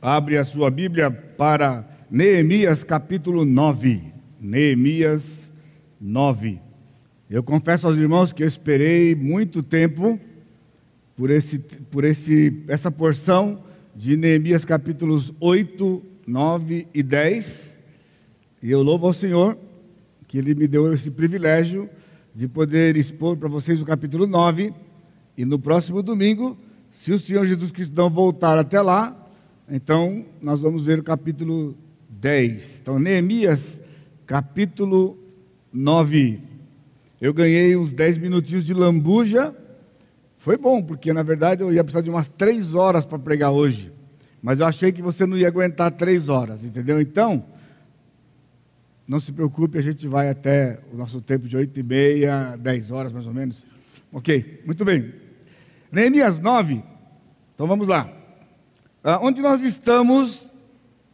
Abre a sua Bíblia para Neemias capítulo 9. Neemias 9. Eu confesso aos irmãos que eu esperei muito tempo por, esse, por esse, essa porção de Neemias capítulos 8, 9 e 10. E eu louvo ao Senhor que Ele me deu esse privilégio de poder expor para vocês o capítulo 9. E no próximo domingo, se o Senhor Jesus Cristo não voltar até lá, então, nós vamos ver o capítulo 10. Então, Neemias, capítulo 9. Eu ganhei uns 10 minutinhos de lambuja. Foi bom, porque na verdade eu ia precisar de umas 3 horas para pregar hoje. Mas eu achei que você não ia aguentar 3 horas, entendeu? Então, não se preocupe, a gente vai até o nosso tempo de 8 e meia, 10 horas mais ou menos. Ok, muito bem. Neemias 9. Então vamos lá. Ah, onde nós estamos,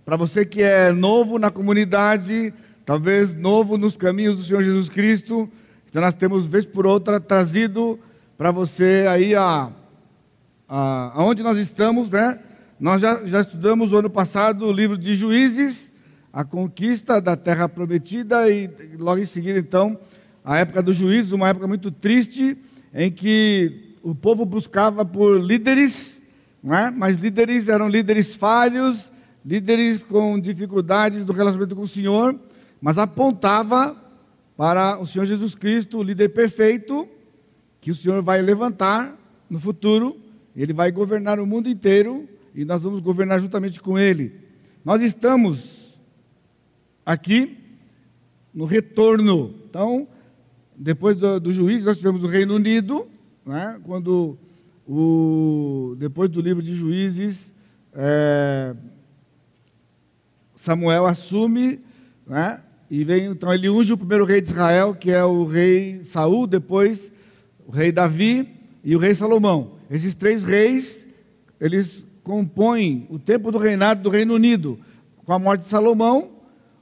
para você que é novo na comunidade, talvez novo nos caminhos do Senhor Jesus Cristo, então nós temos, vez por outra, trazido para você aí a, a, aonde nós estamos, né? Nós já, já estudamos o ano passado o livro de Juízes, a conquista da terra prometida, e logo em seguida, então, a época do juízo, uma época muito triste, em que o povo buscava por líderes não é? mas líderes eram líderes falhos, líderes com dificuldades do relacionamento com o Senhor, mas apontava para o Senhor Jesus Cristo, o líder perfeito, que o Senhor vai levantar no futuro, ele vai governar o mundo inteiro e nós vamos governar juntamente com ele. Nós estamos aqui no retorno. Então, depois do, do juízo, nós tivemos o Reino Unido, né, quando o, depois do livro de Juízes, é, Samuel assume, né, e vem, então ele unge o primeiro rei de Israel, que é o rei Saul, depois o rei Davi e o rei Salomão. Esses três reis, eles compõem o tempo do reinado do Reino Unido. Com a morte de Salomão,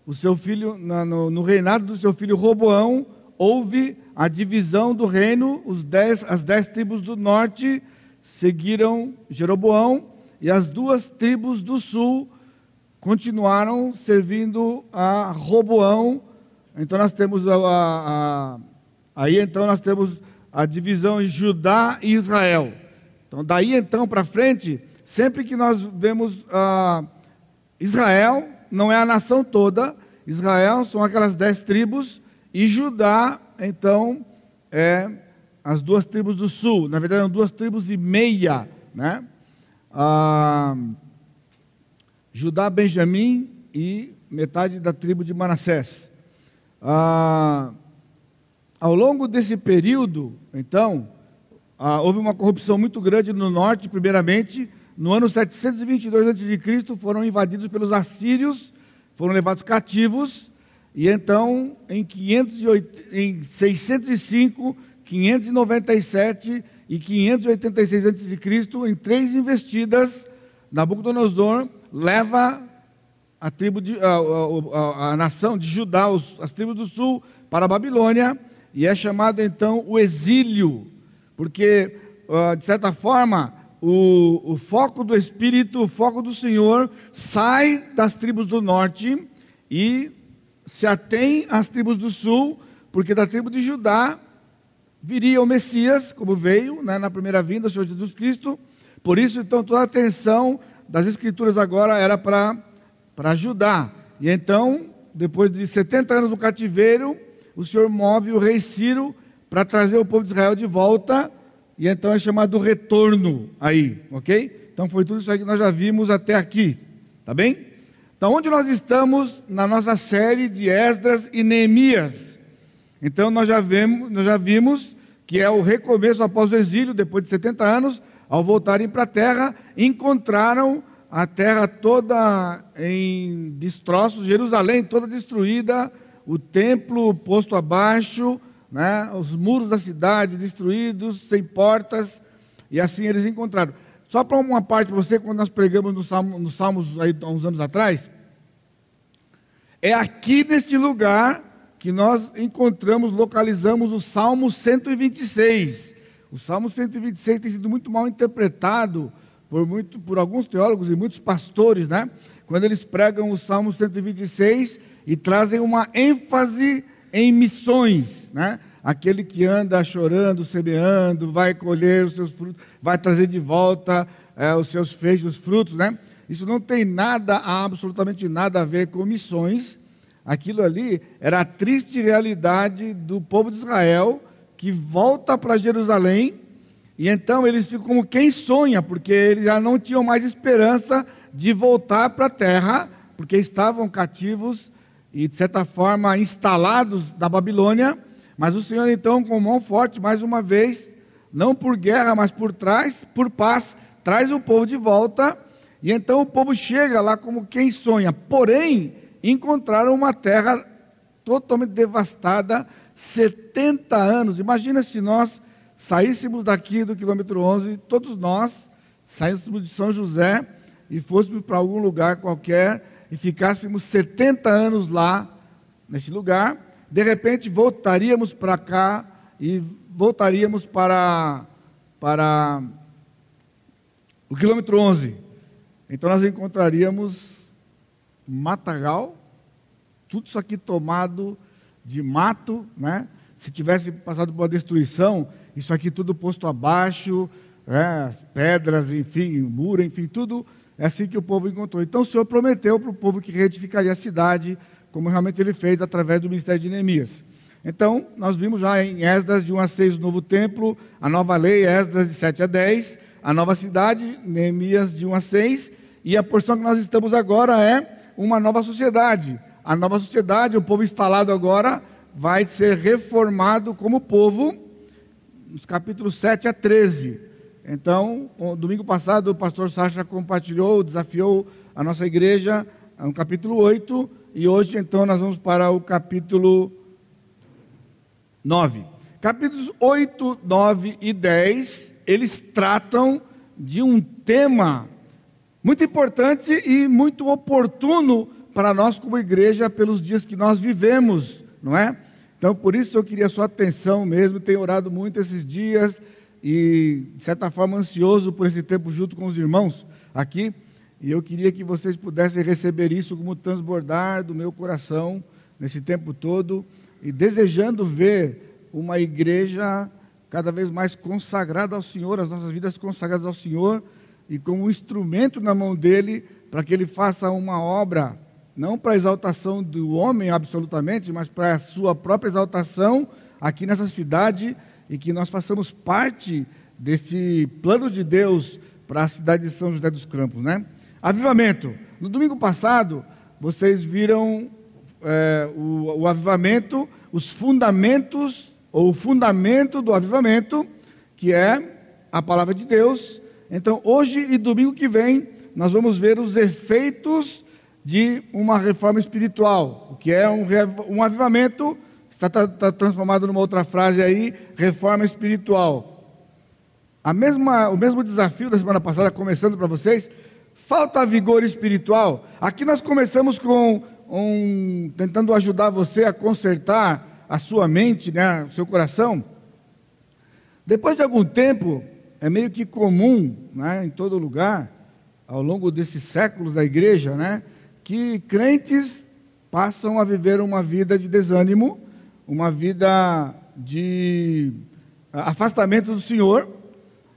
o seu filho, no, no reinado do seu filho Roboão, houve a divisão do reino, dez, as dez tribos do norte seguiram Jeroboão e as duas tribos do sul continuaram servindo a Roboão. Então nós temos a, a, a, aí então nós temos a divisão em Judá e Israel. Então daí então para frente, sempre que nós vemos uh, Israel, não é a nação toda, Israel são aquelas dez tribos e Judá então é as duas tribos do sul, na verdade eram duas tribos e meia, né? Ah, Judá, Benjamim e metade da tribo de Manassés. Ah, ao longo desse período, então, ah, houve uma corrupção muito grande no norte, primeiramente, no ano 722 a.C., foram invadidos pelos assírios, foram levados cativos, e então, em, 508, em 605, 597 e 586 a.C., em três investidas, Nabucodonosor leva a tribo de, a, a, a, nação de Judá, os, as tribos do sul, para a Babilônia, e é chamado então o exílio, porque, uh, de certa forma, o, o, foco do Espírito, o foco do Senhor, sai das tribos do norte e se atém às tribos do sul, porque da tribo de Judá viria o Messias, como veio né, na primeira vinda, o Senhor Jesus Cristo. Por isso, então, toda a atenção das Escrituras agora era para ajudar. E então, depois de 70 anos no cativeiro, o Senhor move o rei Ciro para trazer o povo de Israel de volta. E então é chamado retorno aí, ok? Então foi tudo isso aí que nós já vimos até aqui, tá bem? Então, onde nós estamos na nossa série de Esdras e Neemias? Então nós já, vemos, nós já vimos que é o recomeço após o exílio, depois de 70 anos, ao voltarem para a terra, encontraram a terra toda em destroços, Jerusalém toda destruída, o templo posto abaixo, né, os muros da cidade destruídos, sem portas, e assim eles encontraram. Só para uma parte, você, quando nós pregamos nos Salmos, no Salmos aí, há uns anos atrás, é aqui neste lugar que nós encontramos, localizamos o Salmo 126. O Salmo 126 tem sido muito mal interpretado por, muito, por alguns teólogos e muitos pastores, né? Quando eles pregam o Salmo 126 e trazem uma ênfase em missões, né? Aquele que anda chorando, semeando, vai colher os seus frutos, vai trazer de volta é, os seus feixes, os frutos, né? Isso não tem nada, absolutamente nada a ver com missões. Aquilo ali era a triste realidade do povo de Israel que volta para Jerusalém e então eles ficam como quem sonha, porque eles já não tinham mais esperança de voltar para a terra, porque estavam cativos e de certa forma instalados na Babilônia. Mas o Senhor então com mão forte mais uma vez, não por guerra, mas por trás, por paz, traz o povo de volta. E então o povo chega lá como quem sonha. Porém, encontraram uma terra totalmente devastada, 70 anos. Imagina se nós saíssemos daqui do quilômetro 11, todos nós saíssemos de São José e fôssemos para algum lugar qualquer e ficássemos 70 anos lá, nesse lugar, de repente voltaríamos para cá e voltaríamos para, para o quilômetro 11. Então nós encontraríamos matagal, tudo isso aqui tomado de mato, né? Se tivesse passado por uma destruição, isso aqui tudo posto abaixo, é, as pedras, enfim, muro, enfim, tudo é assim que o povo encontrou. Então o Senhor prometeu para o povo que reedificaria a cidade, como realmente ele fez através do ministério de Neemias. Então, nós vimos já em Esdras de 1 a 6 o novo templo, a nova lei, Esdras de 7 a 10, a nova cidade, Neemias de 1 a 6, e a porção que nós estamos agora é uma nova sociedade. A nova sociedade, o povo instalado agora, vai ser reformado como povo, nos capítulos 7 a 13. Então, domingo passado, o pastor Sacha compartilhou, desafiou a nossa igreja no capítulo 8, e hoje, então, nós vamos para o capítulo 9. Capítulos 8, 9 e 10, eles tratam de um tema muito importante e muito oportuno para nós como igreja pelos dias que nós vivemos, não é? Então, por isso eu queria sua atenção mesmo, tenho orado muito esses dias e, de certa forma, ansioso por esse tempo junto com os irmãos aqui, e eu queria que vocês pudessem receber isso como transbordar do meu coração nesse tempo todo e desejando ver uma igreja cada vez mais consagrada ao Senhor, as nossas vidas consagradas ao Senhor e como um instrumento na mão dele para que ele faça uma obra, não para a exaltação do homem absolutamente, mas para a sua própria exaltação aqui nessa cidade e que nós façamos parte desse plano de Deus para a cidade de São José dos Campos, né? Avivamento. No domingo passado, vocês viram é, o, o avivamento, os fundamentos, ou o fundamento do avivamento, que é a palavra de Deus, então, hoje e domingo que vem, nós vamos ver os efeitos de uma reforma espiritual, o que é um, um avivamento, está, está transformado numa outra frase aí, reforma espiritual. A mesma, o mesmo desafio da semana passada, começando para vocês, falta vigor espiritual. Aqui nós começamos com um, tentando ajudar você a consertar a sua mente, né, o seu coração. Depois de algum tempo, é meio que comum né, em todo lugar, ao longo desses séculos da igreja, né, que crentes passam a viver uma vida de desânimo, uma vida de afastamento do Senhor,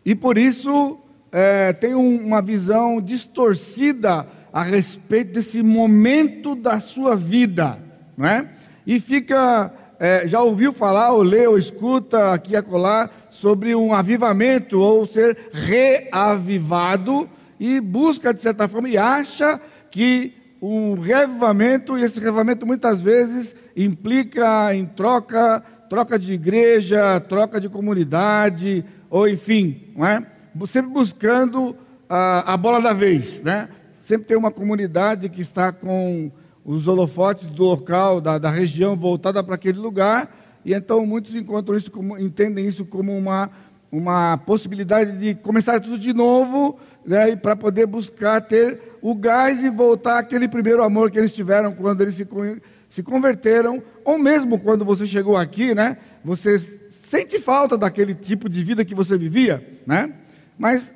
e por isso é, tem uma visão distorcida a respeito desse momento da sua vida, não é? E fica, é, já ouviu falar, ou lê, ou escuta aqui e acolá, sobre um avivamento ou ser reavivado e busca, de certa forma, e acha que um reavivamento, e esse reavivamento muitas vezes implica em troca, troca de igreja, troca de comunidade, ou enfim, não é? sempre buscando a, a bola da vez, né? Sempre tem uma comunidade que está com os holofotes do local, da, da região voltada para aquele lugar, e então muitos encontram isso como, entendem isso como uma, uma possibilidade de começar tudo de novo, né, para poder buscar ter o gás e voltar àquele primeiro amor que eles tiveram quando eles se, se converteram, ou mesmo quando você chegou aqui, né, você sente falta daquele tipo de vida que você vivia, né? Mas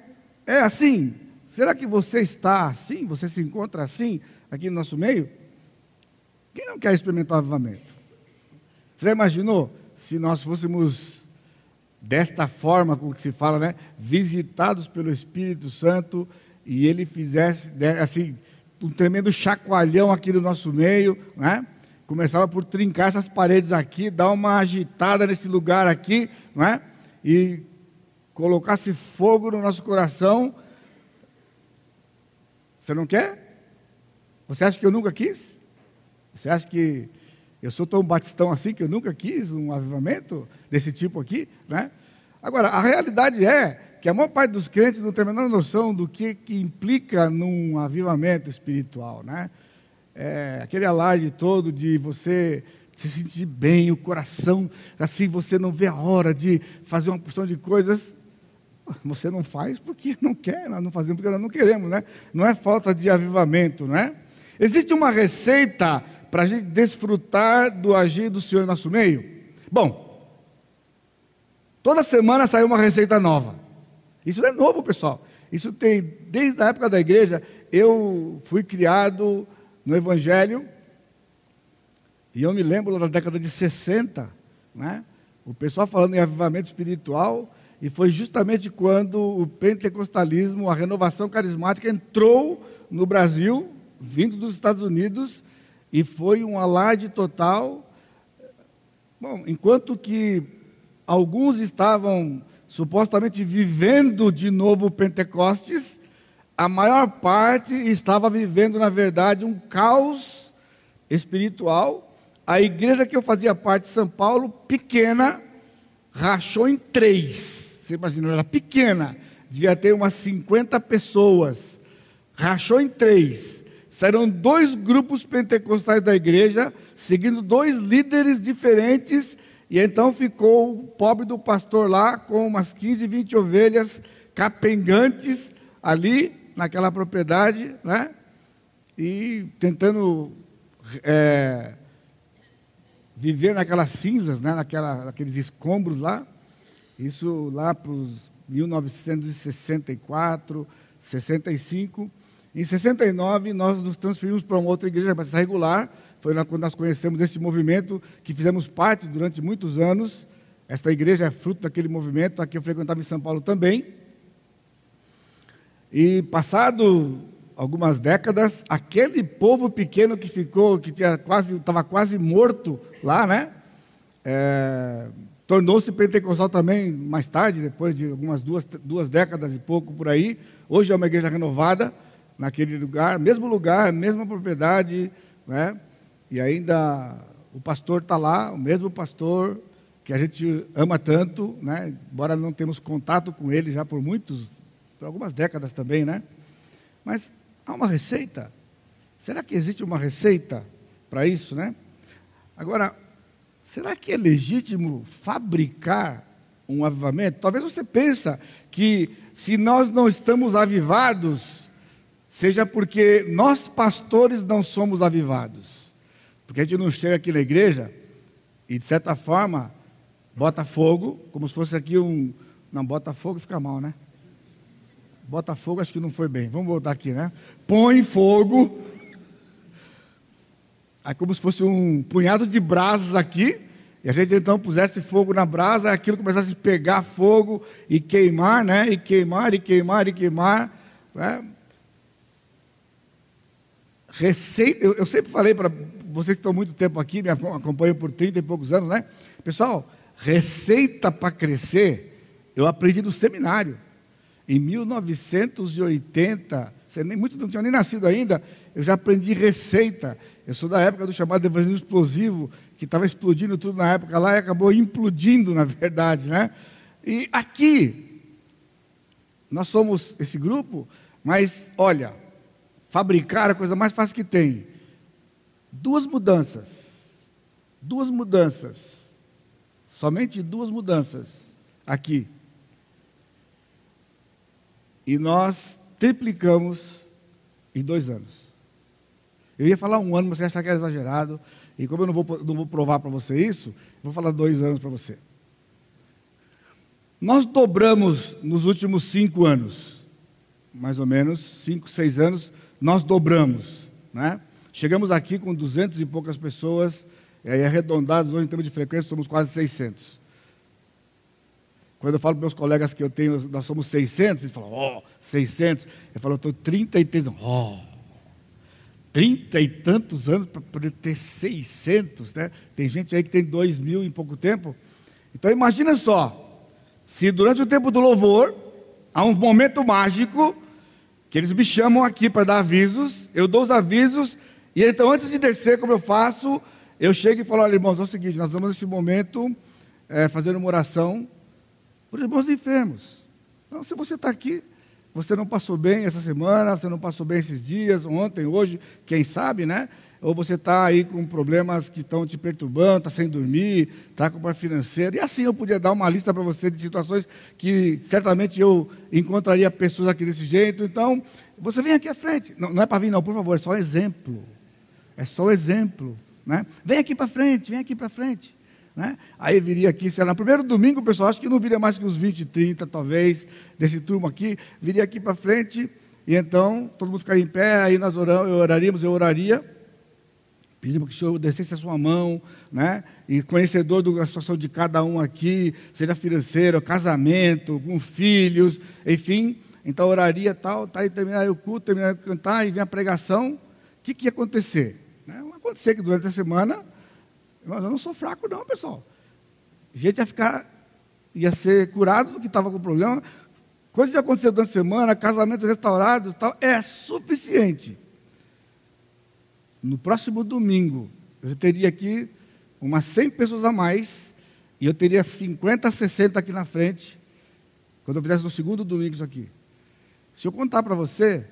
é assim, será que você está assim? Você se encontra assim aqui no nosso meio? Quem não quer experimentar o avivamento? Você imaginou se nós fôssemos desta forma, como que se fala, né? Visitados pelo Espírito Santo e ele fizesse, né, assim, um tremendo chacoalhão aqui no nosso meio, né? Começava por trincar essas paredes aqui, dar uma agitada nesse lugar aqui, não é? E colocasse fogo no nosso coração. Você não quer? Você acha que eu nunca quis? Você acha que eu sou tão batistão assim que eu nunca quis um avivamento desse tipo aqui, né? Agora, a realidade é que a maior parte dos crentes não tem a menor noção do que, que implica num avivamento espiritual, né? É, aquele alarde todo de você se sentir bem, o coração, assim, você não vê a hora de fazer uma porção de coisas. Você não faz porque não quer, nós não fazemos porque nós não queremos, né? Não é falta de avivamento, não é? Existe uma receita para a gente desfrutar do agir do Senhor em nosso meio? Bom, toda semana sai uma receita nova. Isso é novo, pessoal. Isso tem, desde a época da igreja, eu fui criado no Evangelho, e eu me lembro da década de 60, né? o pessoal falando em avivamento espiritual, e foi justamente quando o pentecostalismo, a renovação carismática entrou no Brasil, vindo dos Estados Unidos, e foi um alarde total. Bom, enquanto que alguns estavam supostamente vivendo de novo Pentecostes, a maior parte estava vivendo, na verdade, um caos espiritual. A igreja que eu fazia parte de São Paulo, pequena, rachou em três. Você imagina, era pequena, devia ter umas 50 pessoas. Rachou em três. Saíram dois grupos pentecostais da igreja, seguindo dois líderes diferentes e então ficou o pobre do pastor lá com umas 15, 20 ovelhas capengantes ali naquela propriedade, né? E tentando é, viver naquelas cinzas, né? Naquela, naqueles escombros lá. Isso lá para os 1964, 65. Em 69, nós nos transferimos para uma outra igreja, mas regular, foi quando nós conhecemos esse movimento, que fizemos parte durante muitos anos. Esta igreja é fruto daquele movimento, aqui eu frequentava em São Paulo também. E passado algumas décadas, aquele povo pequeno que ficou, que tinha quase, estava quase morto lá, né? É, Tornou-se pentecostal também mais tarde, depois de algumas duas, duas décadas e pouco por aí. Hoje é uma igreja renovada naquele lugar, mesmo lugar, mesma propriedade, né? E ainda o pastor está lá, o mesmo pastor que a gente ama tanto, né? embora não temos contato com ele já por muitos, por algumas décadas também, né? Mas há uma receita. Será que existe uma receita para isso, né? Agora, será que é legítimo fabricar um avivamento? Talvez você pensa que se nós não estamos avivados, seja porque nós pastores não somos avivados. Porque a gente não chega aqui na igreja e, de certa forma, bota fogo, como se fosse aqui um. Não, bota fogo fica mal, né? Bota fogo, acho que não foi bem. Vamos voltar aqui, né? Põe fogo. Aí, como se fosse um punhado de brasas aqui. E a gente então pusesse fogo na brasa, aquilo começasse a pegar fogo e queimar, né? E queimar, e queimar, e queimar. Né? Receita, eu, eu sempre falei para vocês que estão muito tempo aqui, me acompanham por 30 e poucos anos, né? Pessoal, receita para crescer, eu aprendi no seminário. Em 1980, você nem muito não tinha nem nascido ainda, eu já aprendi receita. Eu sou da época do chamado evangelismo explosivo, que estava explodindo tudo na época lá e acabou implodindo, na verdade, né? E aqui, nós somos esse grupo, mas olha, fabricar é a coisa mais fácil que tem. Duas mudanças. Duas mudanças. Somente duas mudanças aqui. E nós triplicamos em dois anos. Eu ia falar um ano, mas você achar que era exagerado. E como eu não vou, não vou provar para você isso, vou falar dois anos para você. Nós dobramos nos últimos cinco anos. mais ou menos, cinco, seis anos, nós dobramos. Né? Chegamos aqui com duzentos e poucas pessoas, e aí arredondados, hoje em termos de frequência, somos quase 600. Quando eu falo para meus colegas que eu tenho, nós somos 600, eles falam, ó, oh, 600. Eu falo, eu estou 33, ó, oh, 30 e tantos anos para poder ter 600, né? Tem gente aí que tem 2 mil em pouco tempo. Então imagina só, se durante o tempo do louvor, há um momento mágico, que eles me chamam aqui para dar avisos, eu dou os avisos, e então antes de descer, como eu faço, eu chego e falo, olha irmãos, é o seguinte, nós vamos nesse momento é, fazer uma oração por irmãos enfermos. Então, se você está aqui, você não passou bem essa semana, você não passou bem esses dias, ontem, hoje, quem sabe, né? Ou você está aí com problemas que estão te perturbando, está sem dormir, está com problema financeiro. E assim eu podia dar uma lista para você de situações que certamente eu encontraria pessoas aqui desse jeito. Então, você vem aqui à frente. Não, não é para vir, não, por favor, é só exemplo. É só exemplo. Né? Vem aqui para frente, vem aqui para frente. Né? Aí viria aqui, sei lá, no primeiro domingo, pessoal, acho que não viria mais que uns 20, 30, talvez, desse turma aqui, viria aqui para frente, e então todo mundo ficaria em pé, aí nós oramos, eu oraríamos, eu oraria, pedimos que o Senhor descesse a sua mão, né? E conhecedor da situação de cada um aqui, seja financeiro, casamento, com filhos, enfim, então oraria tal, tá, aí terminaria o culto, terminaria de cantar, e vem a pregação, o que, que ia acontecer? Né? Acontecer que durante a semana mas eu não sou fraco, não, pessoal. A gente ia ficar, ia ser curado do que estava com problema. Coisas que aconteceram durante a semana, casamentos restaurados tal, é suficiente. No próximo domingo, eu teria aqui umas 100 pessoas a mais, e eu teria 50, 60 aqui na frente, quando eu fizesse no segundo domingo isso aqui. Se eu contar para você,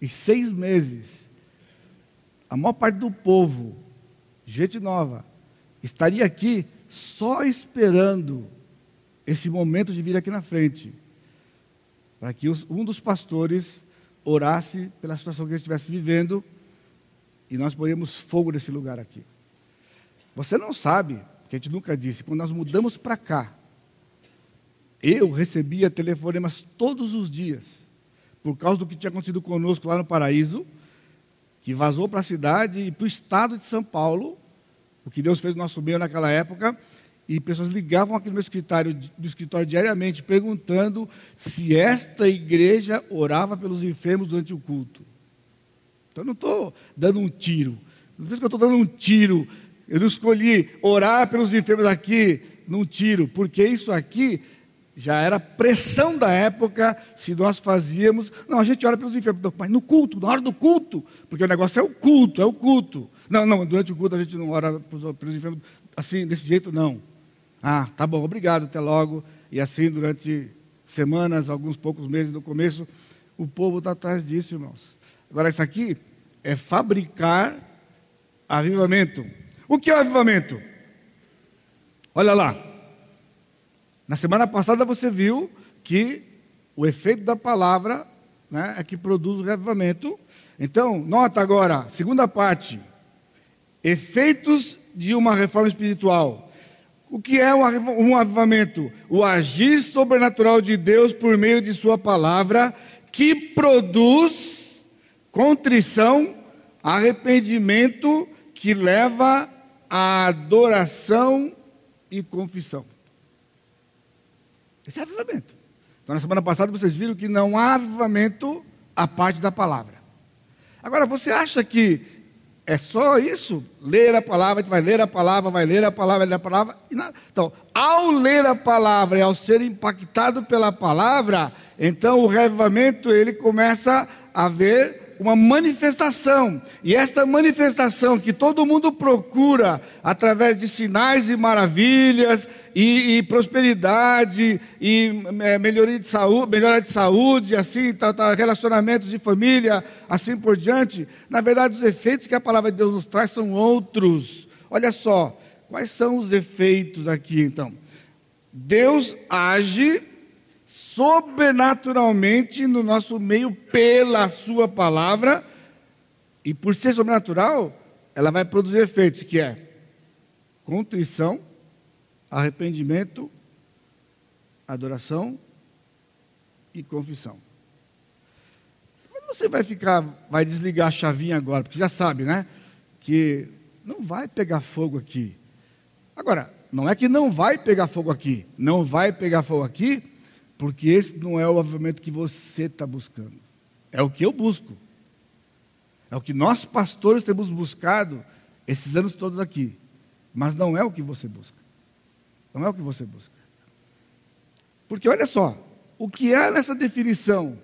em seis meses, a maior parte do povo, gente nova, estaria aqui só esperando esse momento de vir aqui na frente, para que um dos pastores orasse pela situação que ele estivesse vivendo e nós poríamos fogo nesse lugar aqui. Você não sabe, que a gente nunca disse, quando nós mudamos para cá, eu recebia telefonemas todos os dias, por causa do que tinha acontecido conosco lá no Paraíso, que vazou para a cidade e para o estado de São Paulo, o que Deus fez no nosso meio naquela época, e pessoas ligavam aqui no meu escritório, do escritório diariamente, perguntando se esta igreja orava pelos enfermos durante o culto. Então eu não estou dando um tiro. Não pensa que eu estou dando um tiro. Eu não escolhi orar pelos enfermos aqui num tiro, porque isso aqui já era pressão da época se nós fazíamos. Não, a gente ora pelos enfermos, mas no culto, na hora do culto, porque o negócio é o culto, é o culto. Não, não, durante o culto a gente não ora pelos enfermos assim, desse jeito, não. Ah, tá bom, obrigado, até logo. E assim, durante semanas, alguns poucos meses no começo, o povo está atrás disso, irmãos. Agora, isso aqui é fabricar avivamento. O que é avivamento? Olha lá. Na semana passada você viu que o efeito da palavra né, é que produz o avivamento. Então, nota agora, segunda parte. Efeitos de uma reforma espiritual. O que é um avivamento? O agir sobrenatural de Deus por meio de Sua palavra, que produz contrição, arrependimento, que leva à adoração e confissão. Esse é avivamento. Então, na semana passada vocês viram que não há avivamento a parte da palavra. Agora, você acha que é só isso? Ler a palavra, vai ler a palavra, vai ler a palavra, vai ler a palavra. Então, ao ler a palavra e ao ser impactado pela palavra, então o revivamento ele começa a ver uma manifestação. E esta manifestação que todo mundo procura através de sinais e maravilhas e, e prosperidade e é, melhoria de saúde, melhora de saúde, assim, tá, tá, relacionamentos de família, assim por diante. Na verdade, os efeitos que a palavra de Deus nos traz são outros. Olha só, quais são os efeitos aqui então? Deus age sobrenaturalmente no nosso meio pela Sua palavra, e por ser sobrenatural, ela vai produzir efeitos, que é contrição, arrependimento, adoração e confissão. você vai ficar, vai desligar a chavinha agora? Porque já sabe, né? Que não vai pegar fogo aqui. Agora, não é que não vai pegar fogo aqui, não vai pegar fogo aqui, porque esse não é o avivamento que você está buscando. É o que eu busco. É o que nós pastores temos buscado esses anos todos aqui. Mas não é o que você busca. Não é o que você busca. Porque olha só, o que é nessa definição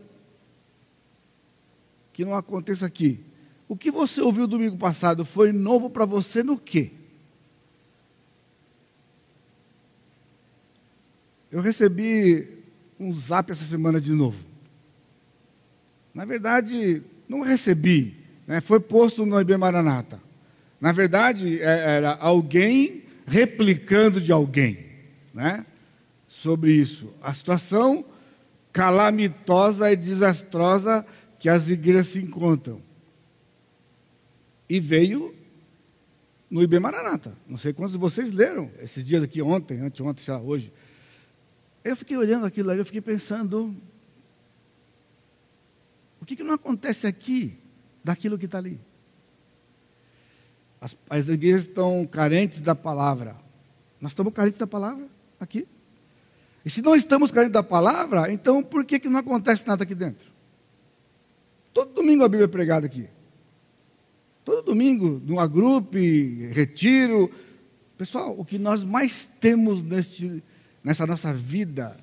que não aconteça aqui? O que você ouviu domingo passado foi novo para você no quê? Eu recebi um zap essa semana de novo. Na verdade, não recebi, né? foi posto no IB Maranata. Na verdade, é, era alguém replicando de alguém, né? Sobre isso. A situação calamitosa e desastrosa que as igrejas se encontram. E veio no IB Maranata. Não sei quantos de vocês leram esses dias aqui, ontem, anteontem, sei lá, hoje. Eu fiquei olhando aquilo ali, eu fiquei pensando, o que, que não acontece aqui daquilo que está ali? As, as igrejas estão carentes da palavra. Nós estamos carentes da palavra aqui. E se não estamos carentes da palavra, então por que, que não acontece nada aqui dentro? Todo domingo a Bíblia é pregada aqui. Todo domingo, no agrupe, retiro. Pessoal, o que nós mais temos neste, nessa nossa vida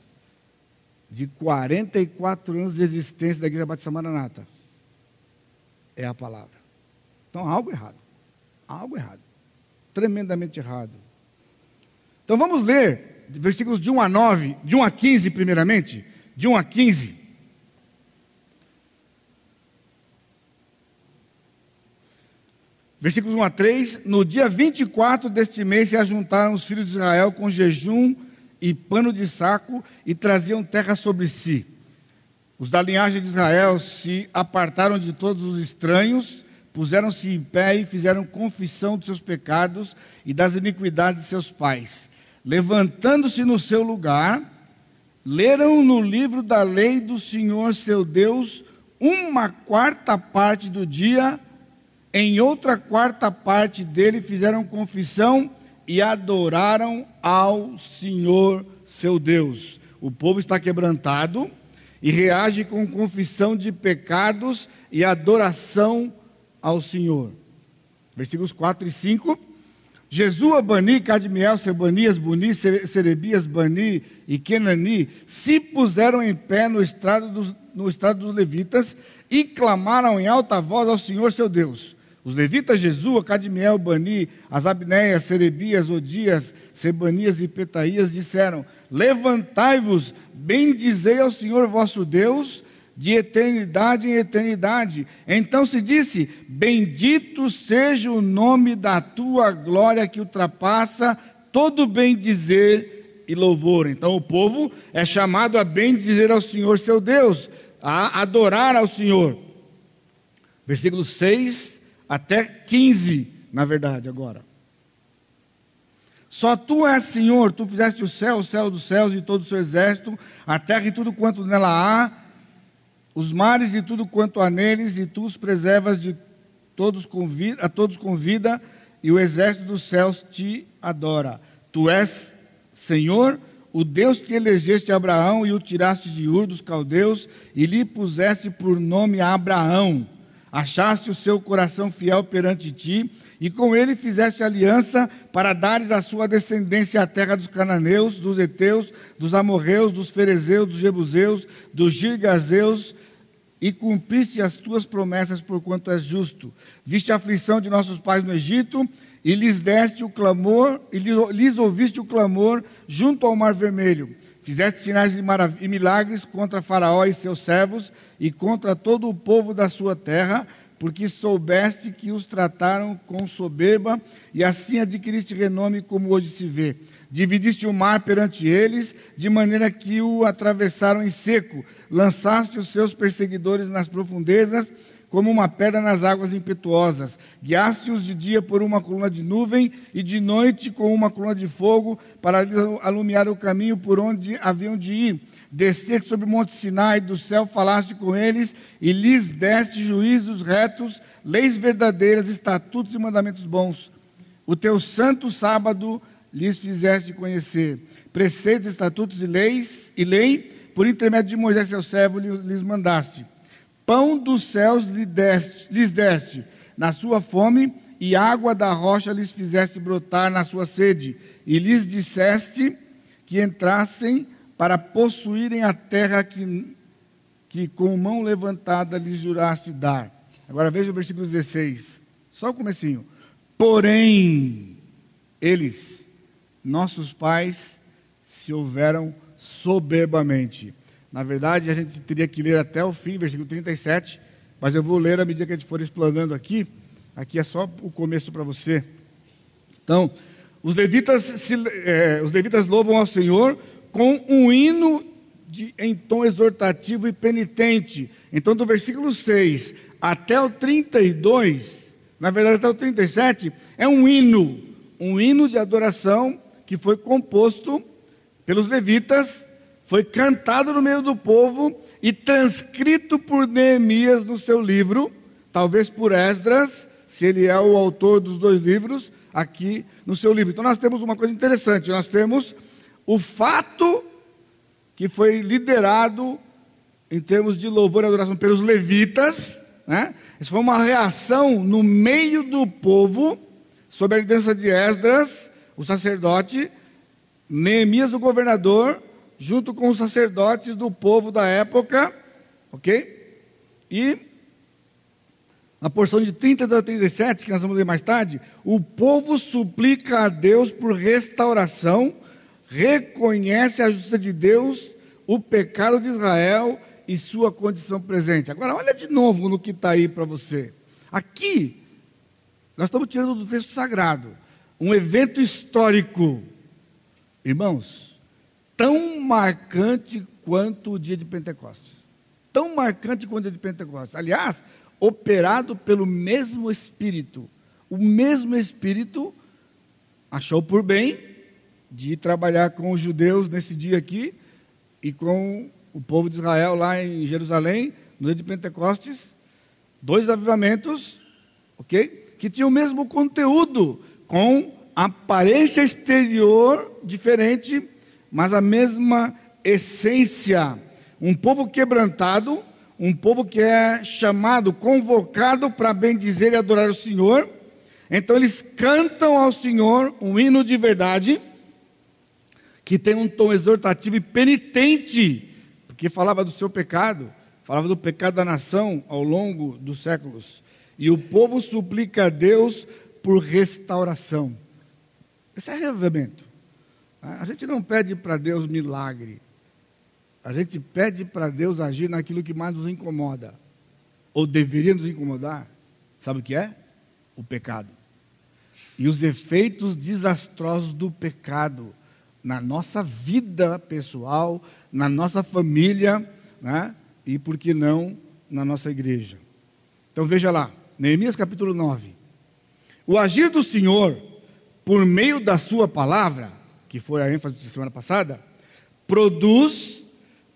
de 44 anos de existência da Igreja Batista Maranata é a palavra. Então, há algo errado. Algo errado. Tremendamente errado. Então, vamos ler versículos de 1 a 9, de 1 a 15, primeiramente. De 1 a 15. Versículos 1 a 3: No dia 24 deste mês se ajuntaram os filhos de Israel com jejum e pano de saco e traziam terra sobre si. Os da linhagem de Israel se apartaram de todos os estranhos, puseram-se em pé e fizeram confissão de seus pecados e das iniquidades de seus pais. Levantando-se no seu lugar, leram no livro da lei do Senhor seu Deus uma quarta parte do dia em outra quarta parte dele fizeram confissão e adoraram ao Senhor seu Deus. O povo está quebrantado e reage com confissão de pecados e adoração ao Senhor. Versículos 4 e 5. Jesua, Bani, Cadmiel, Sebanias, Buni, Serebias, Bani e Kenani se puseram em pé no estrado dos, no estrado dos levitas e clamaram em alta voz ao Senhor seu Deus. Os levitas Jesua, Cadmiel, Bani, Asabneias, Serebias, Odias, Sebanias e Petaías disseram: Levantai-vos, bendizei ao Senhor vosso Deus, de eternidade em eternidade. Então se disse: Bendito seja o nome da tua glória que ultrapassa todo bem dizer e louvor. Então o povo é chamado a bendizer ao Senhor seu Deus, a adorar ao Senhor. Versículo 6 até 15, na verdade, agora. Só tu és Senhor, tu fizeste o céu, o céu dos céus e todo o seu exército, a terra e tudo quanto nela há, os mares e tudo quanto há neles, e tu os preservas de todos a todos com vida, e o exército dos céus te adora. Tu és Senhor, o Deus que elegeste Abraão e o tiraste de Ur dos caldeus, e lhe puseste por nome Abraão achaste o seu coração fiel perante ti, e com ele fizeste aliança para dares à sua descendência a terra dos cananeus, dos heteus, dos amorreus, dos ferezeus, dos jebuseus, dos girgazeus, e cumpriste as tuas promessas porquanto és justo. Viste a aflição de nossos pais no Egito, e lhes deste o clamor, e lhes ouviste o clamor junto ao mar vermelho. Fizeste sinais e milagres contra Faraó e seus servos, e contra todo o povo da sua terra, porque soubeste que os trataram com soberba, e assim adquiriste renome como hoje se vê. Dividiste o mar perante eles, de maneira que o atravessaram em seco. Lançaste os seus perseguidores nas profundezas, como uma pedra nas águas impetuosas. Guiaste-os de dia por uma coluna de nuvem e de noite com uma coluna de fogo, para alumiar o caminho por onde haviam de ir desceste sobre o monte Sinai, do céu falaste com eles, e lhes deste juízos retos, leis verdadeiras, estatutos e mandamentos bons. O teu santo sábado lhes fizeste conhecer. Preceitos, estatutos e leis, e lei, por intermédio de Moisés, seu servo, lhes mandaste. Pão dos céus lhes deste, lhes deste na sua fome, e água da rocha lhes fizeste brotar na sua sede, e lhes disseste que entrassem para possuírem a terra que, que com mão levantada lhes juraste dar. Agora veja o versículo 16, só o comecinho. Porém, eles, nossos pais, se houveram soberbamente. Na verdade, a gente teria que ler até o fim, versículo 37, mas eu vou ler à medida que a gente for explanando aqui. Aqui é só o começo para você. Então, os levitas, se, é, os levitas louvam ao Senhor com um hino de, em tom exortativo e penitente. Então, do versículo 6 até o 32, na verdade até o 37, é um hino, um hino de adoração que foi composto pelos levitas, foi cantado no meio do povo e transcrito por Neemias no seu livro, talvez por Esdras, se ele é o autor dos dois livros, aqui no seu livro. Então nós temos uma coisa interessante, nós temos o fato que foi liderado em termos de louvor e adoração pelos levitas, né? Isso foi uma reação no meio do povo, sob a liderança de Esdras, o sacerdote, Neemias, o governador, junto com os sacerdotes do povo da época, ok? E na porção de 30 a 37, que nós vamos ler mais tarde, o povo suplica a Deus por restauração reconhece a justiça de Deus, o pecado de Israel e sua condição presente. Agora, olha de novo no que está aí para você. Aqui, nós estamos tirando do texto sagrado um evento histórico, irmãos, tão marcante quanto o dia de Pentecostes. Tão marcante quanto o dia de Pentecostes. Aliás, operado pelo mesmo Espírito. O mesmo Espírito achou por bem de trabalhar com os judeus nesse dia aqui e com o povo de Israel lá em Jerusalém, no dia de Pentecostes, dois avivamentos, ok? Que tinham o mesmo conteúdo, com aparência exterior diferente, mas a mesma essência. Um povo quebrantado, um povo que é chamado, convocado para bendizer e adorar o Senhor. Então eles cantam ao Senhor um hino de verdade que tem um tom exortativo e penitente, porque falava do seu pecado, falava do pecado da nação ao longo dos séculos. E o povo suplica a Deus por restauração. Esse é reavivamento. A gente não pede para Deus milagre. A gente pede para Deus agir naquilo que mais nos incomoda. Ou deveria nos incomodar. Sabe o que é? O pecado. E os efeitos desastrosos do pecado na nossa vida pessoal, na nossa família, né? e por que não na nossa igreja. Então veja lá, Neemias capítulo 9. O agir do Senhor, por meio da sua palavra, que foi a ênfase da semana passada, produz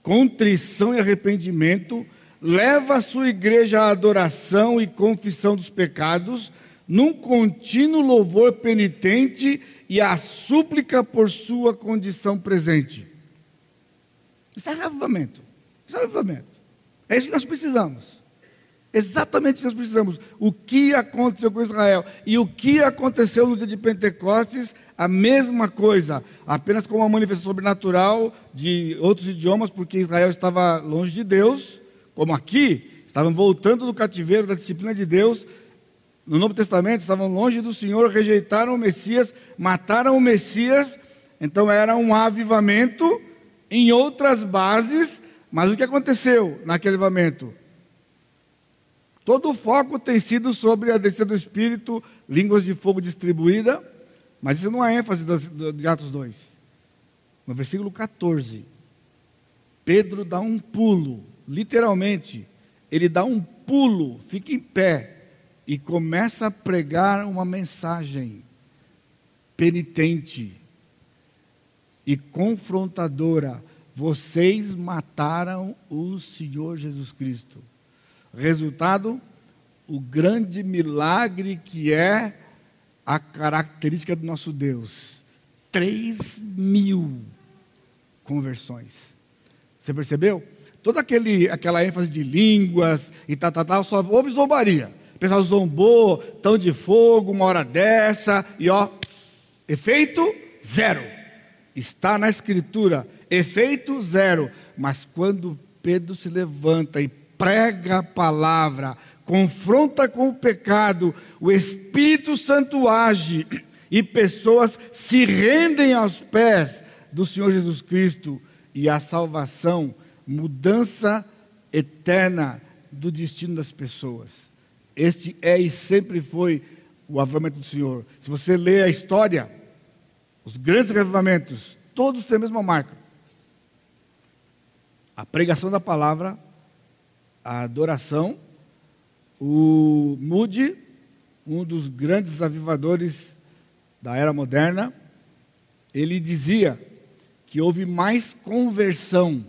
contrição e arrependimento, leva a sua igreja à adoração e confissão dos pecados, num contínuo louvor penitente e a súplica por sua condição presente. Isso é avivamento. Isso é avivamento. É isso que nós precisamos. Exatamente isso que nós precisamos. O que aconteceu com Israel e o que aconteceu no dia de Pentecostes, a mesma coisa, apenas com uma manifestação sobrenatural de outros idiomas, porque Israel estava longe de Deus, como aqui, estavam voltando do cativeiro da disciplina de Deus, no Novo Testamento estavam longe do Senhor, rejeitaram o Messias, mataram o Messias, então era um avivamento em outras bases, mas o que aconteceu naquele avivamento? Todo o foco tem sido sobre a descida do Espírito, línguas de fogo distribuída, mas isso não é ênfase de Atos 2. No versículo 14, Pedro dá um pulo, literalmente, ele dá um pulo, fica em pé, e começa a pregar uma mensagem penitente e confrontadora Vocês mataram o Senhor Jesus Cristo. Resultado: o grande milagre que é a característica do nosso Deus. Três mil conversões. Você percebeu? Toda aquele, aquela ênfase de línguas e tal, tal, tal, só houve zombaria. O pessoal zombou, tão de fogo, uma hora dessa, e ó, efeito zero. Está na escritura, efeito zero. Mas quando Pedro se levanta e prega a palavra, confronta com o pecado, o Espírito Santo age e pessoas se rendem aos pés do Senhor Jesus Cristo e a salvação, mudança eterna do destino das pessoas. Este é e sempre foi o avivamento do Senhor. Se você lê a história, os grandes avivamentos, todos têm a mesma marca. A pregação da palavra, a adoração o Moody, um dos grandes avivadores da era moderna, ele dizia que houve mais conversão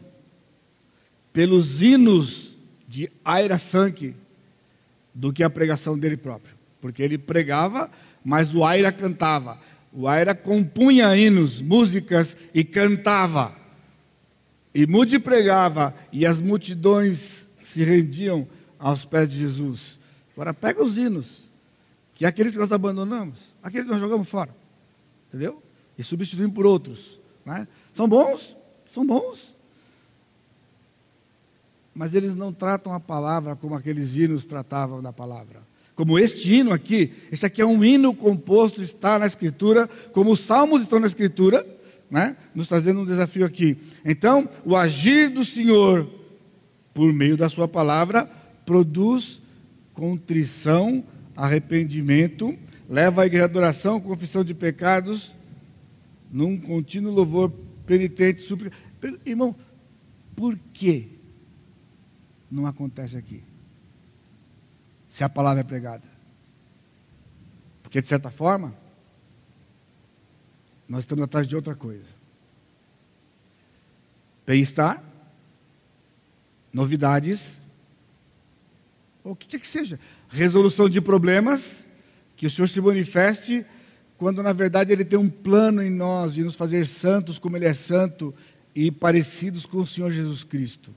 pelos hinos de Aira Sank do que a pregação dele próprio. Porque ele pregava, mas o Aira cantava. O Aira compunha hinos, músicas e cantava. E Moody pregava e as multidões se rendiam aos pés de Jesus. Agora pega os hinos, que é aqueles que nós abandonamos, aqueles que nós jogamos fora, entendeu? E substituímos por outros. Né? São bons, são bons. Mas eles não tratam a palavra como aqueles hinos tratavam da palavra. Como este hino aqui, esse aqui é um hino composto, está na Escritura, como os salmos estão na Escritura, né? nos trazendo um desafio aqui. Então, o agir do Senhor, por meio da Sua palavra, produz contrição, arrependimento, leva a igreja à adoração, confissão de pecados, num contínuo louvor penitente, súplica. Irmão, por que não acontece aqui? Se a palavra é pregada. Porque, de certa forma, nós estamos atrás de outra coisa. Bem-estar, novidades, ou o que quer que seja, resolução de problemas, que o Senhor se manifeste quando na verdade Ele tem um plano em nós de nos fazer santos como Ele é santo e parecidos com o Senhor Jesus Cristo.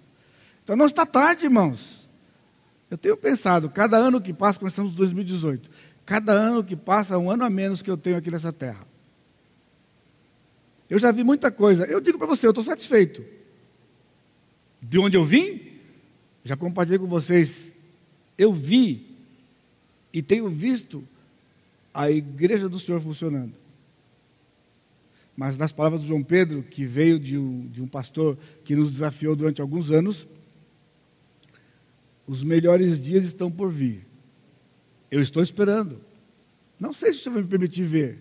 Então não está tarde, irmãos. Eu tenho pensado, cada ano que passa, começamos 2018, cada ano que passa, um ano a menos que eu tenho aqui nessa terra. Eu já vi muita coisa. Eu digo para você, eu estou satisfeito. De onde eu vim, já compartilhei com vocês eu vi e tenho visto a igreja do Senhor funcionando. Mas nas palavras do João Pedro, que veio de um, de um pastor que nos desafiou durante alguns anos, os melhores dias estão por vir. Eu estou esperando. Não sei se você vai me permitir ver.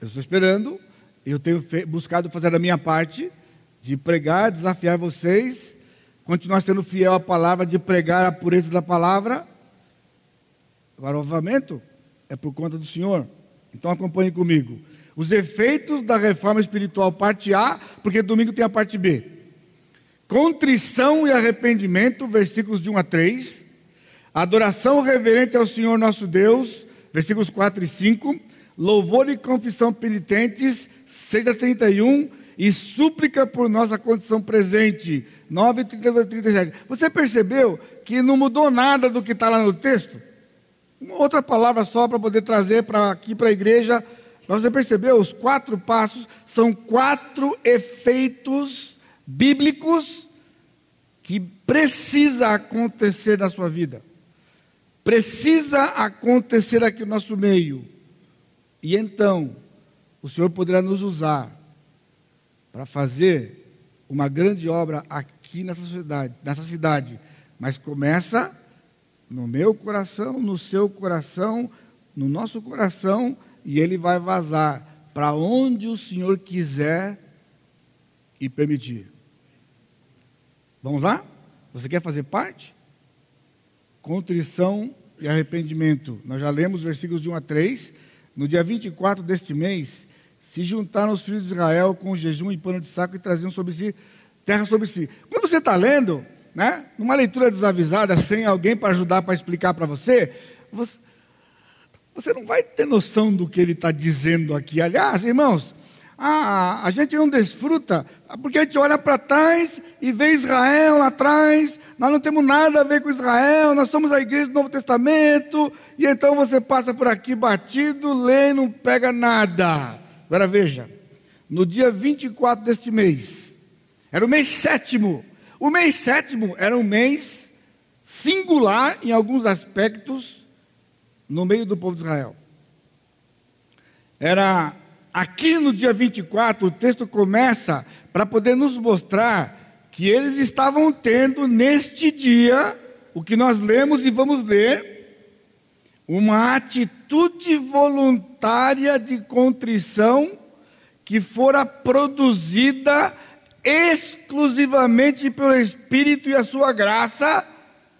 Eu estou esperando. Eu tenho buscado fazer a minha parte de pregar, desafiar vocês continuar sendo fiel à palavra, de pregar a pureza da palavra. Agora, o avivamento é por conta do Senhor. Então acompanhe comigo. Os efeitos da reforma espiritual, parte A, porque domingo tem a parte B. Contrição e arrependimento, versículos de 1 a 3. Adoração reverente ao Senhor nosso Deus, versículos 4 e 5. Louvor e confissão penitentes, 6 a 31. E súplica por nossa condição presente, 9, 32, 37. Você percebeu que não mudou nada do que está lá no texto? Uma outra palavra só para poder trazer para aqui para a igreja. Você percebeu? Os quatro passos são quatro efeitos bíblicos que precisa acontecer na sua vida. Precisa acontecer aqui no nosso meio. E então, o Senhor poderá nos usar para fazer uma grande obra aqui nessa cidade, nessa cidade, mas começa no meu coração, no seu coração, no nosso coração, e ele vai vazar para onde o Senhor quiser e permitir. Vamos lá? Você quer fazer parte? Contrição e arrependimento. Nós já lemos versículos de 1 a 3. No dia 24 deste mês se juntaram os filhos de Israel com jejum e pano de saco e traziam sobre si terra sobre si. Quando você está lendo, né, numa leitura desavisada, sem alguém para ajudar para explicar para você, você, você não vai ter noção do que ele está dizendo aqui. Aliás, irmãos, a, a gente não desfruta, porque a gente olha para trás e vê Israel lá atrás, nós não temos nada a ver com Israel, nós somos a igreja do Novo Testamento, e então você passa por aqui batido, lê e não pega nada. Agora veja, no dia 24 deste mês, era o mês sétimo, o mês sétimo era um mês singular em alguns aspectos no meio do povo de Israel. Era aqui no dia 24, o texto começa para poder nos mostrar que eles estavam tendo neste dia, o que nós lemos e vamos ler, uma atitude voluntária de contrição que fora produzida exclusivamente pelo Espírito e a sua graça,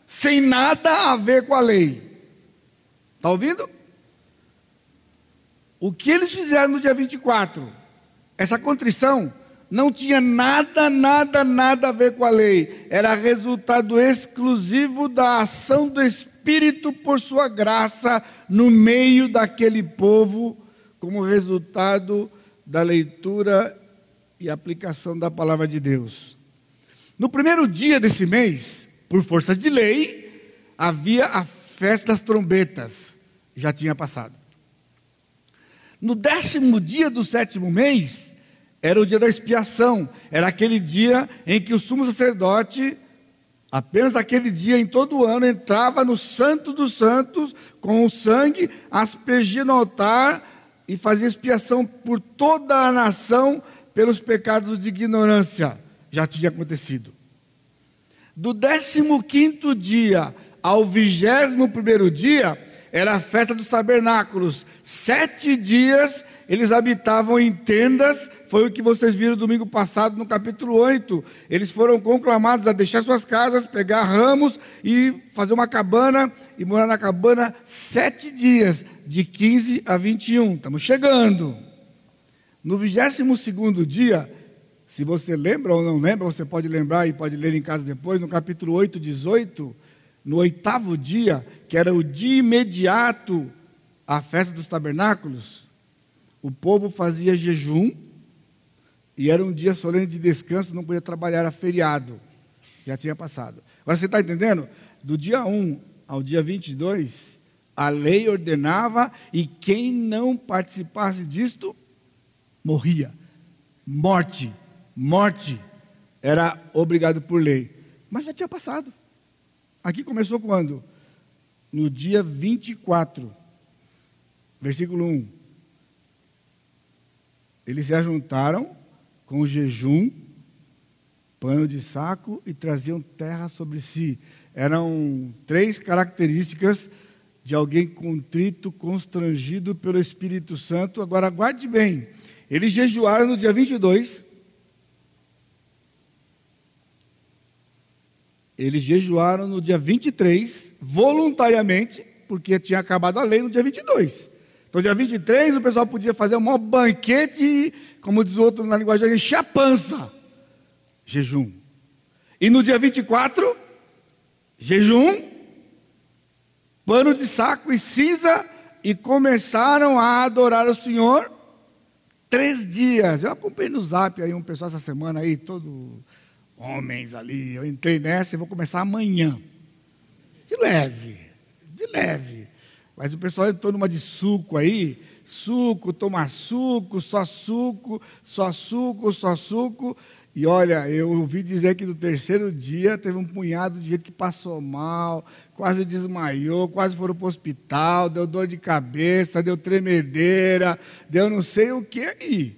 sem nada a ver com a lei. Está ouvindo? O que eles fizeram no dia 24, essa contrição, não tinha nada, nada, nada a ver com a lei. Era resultado exclusivo da ação do Espírito por sua graça no meio daquele povo, como resultado da leitura e aplicação da palavra de Deus. No primeiro dia desse mês, por força de lei, havia a festa das trombetas já tinha passado. No décimo dia do sétimo mês, era o dia da expiação, era aquele dia em que o sumo sacerdote, apenas aquele dia em todo o ano, entrava no Santo dos Santos com o sangue, aspergia no altar e fazia expiação por toda a nação pelos pecados de ignorância. Já tinha acontecido. Do décimo quinto dia ao vigésimo primeiro dia, era a festa dos tabernáculos. Sete dias eles habitavam em tendas, foi o que vocês viram domingo passado no capítulo 8. Eles foram conclamados a deixar suas casas, pegar ramos e fazer uma cabana e morar na cabana sete dias, de 15 a 21. Estamos chegando. No 22 segundo dia, se você lembra ou não lembra, você pode lembrar e pode ler em casa depois, no capítulo 8, 18, no oitavo dia, que era o dia imediato à festa dos tabernáculos, o povo fazia jejum e era um dia solene de descanso, não podia trabalhar, era feriado. Já tinha passado. Agora você está entendendo? Do dia 1 ao dia 22, a lei ordenava e quem não participasse disto, morria. Morte, morte. Era obrigado por lei. Mas já tinha passado. Aqui começou quando? No dia 24, versículo 1. Eles se ajuntaram com jejum, pano de saco e traziam terra sobre si. Eram três características de alguém contrito, constrangido pelo Espírito Santo. Agora, guarde bem: eles jejuaram no dia 22, Eles jejuaram no dia 23, voluntariamente, porque tinha acabado a lei no dia 22. Então, dia 23, o pessoal podia fazer um maior banquete como diz o outro na linguagem, encher a pança. Jejum. E no dia 24, jejum, pano de saco e cinza, e começaram a adorar o Senhor três dias. Eu acompanhei no zap aí um pessoal essa semana aí, todo homens ali. Eu entrei nessa e vou começar amanhã. De leve, de leve. Mas o pessoal entrou numa de suco aí, suco, tomar suco, só suco, só suco, só suco. E olha, eu ouvi dizer que no terceiro dia teve um punhado de gente que passou mal, quase desmaiou, quase foram para o hospital, deu dor de cabeça, deu tremedeira, deu não sei o que aí.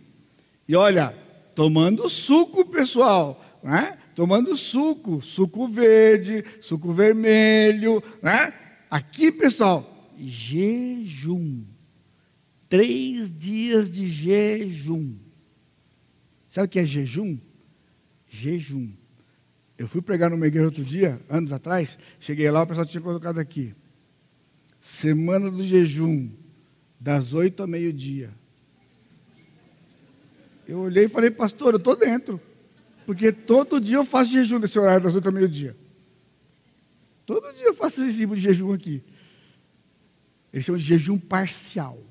E olha, tomando suco, pessoal né? tomando suco, suco verde, suco vermelho. Né? Aqui, pessoal, jejum. Três dias de jejum. Sabe o que é jejum? Jejum. Eu fui pregar numa igreja outro dia, anos atrás, cheguei lá, o pessoal tinha colocado aqui. Semana do jejum, das oito ao meio-dia. Eu olhei e falei, pastor, eu estou dentro. Porque todo dia eu faço jejum nesse horário das oito ao meio-dia. Todo dia eu faço esse tipo de jejum aqui. Eles chamam de jejum parcial.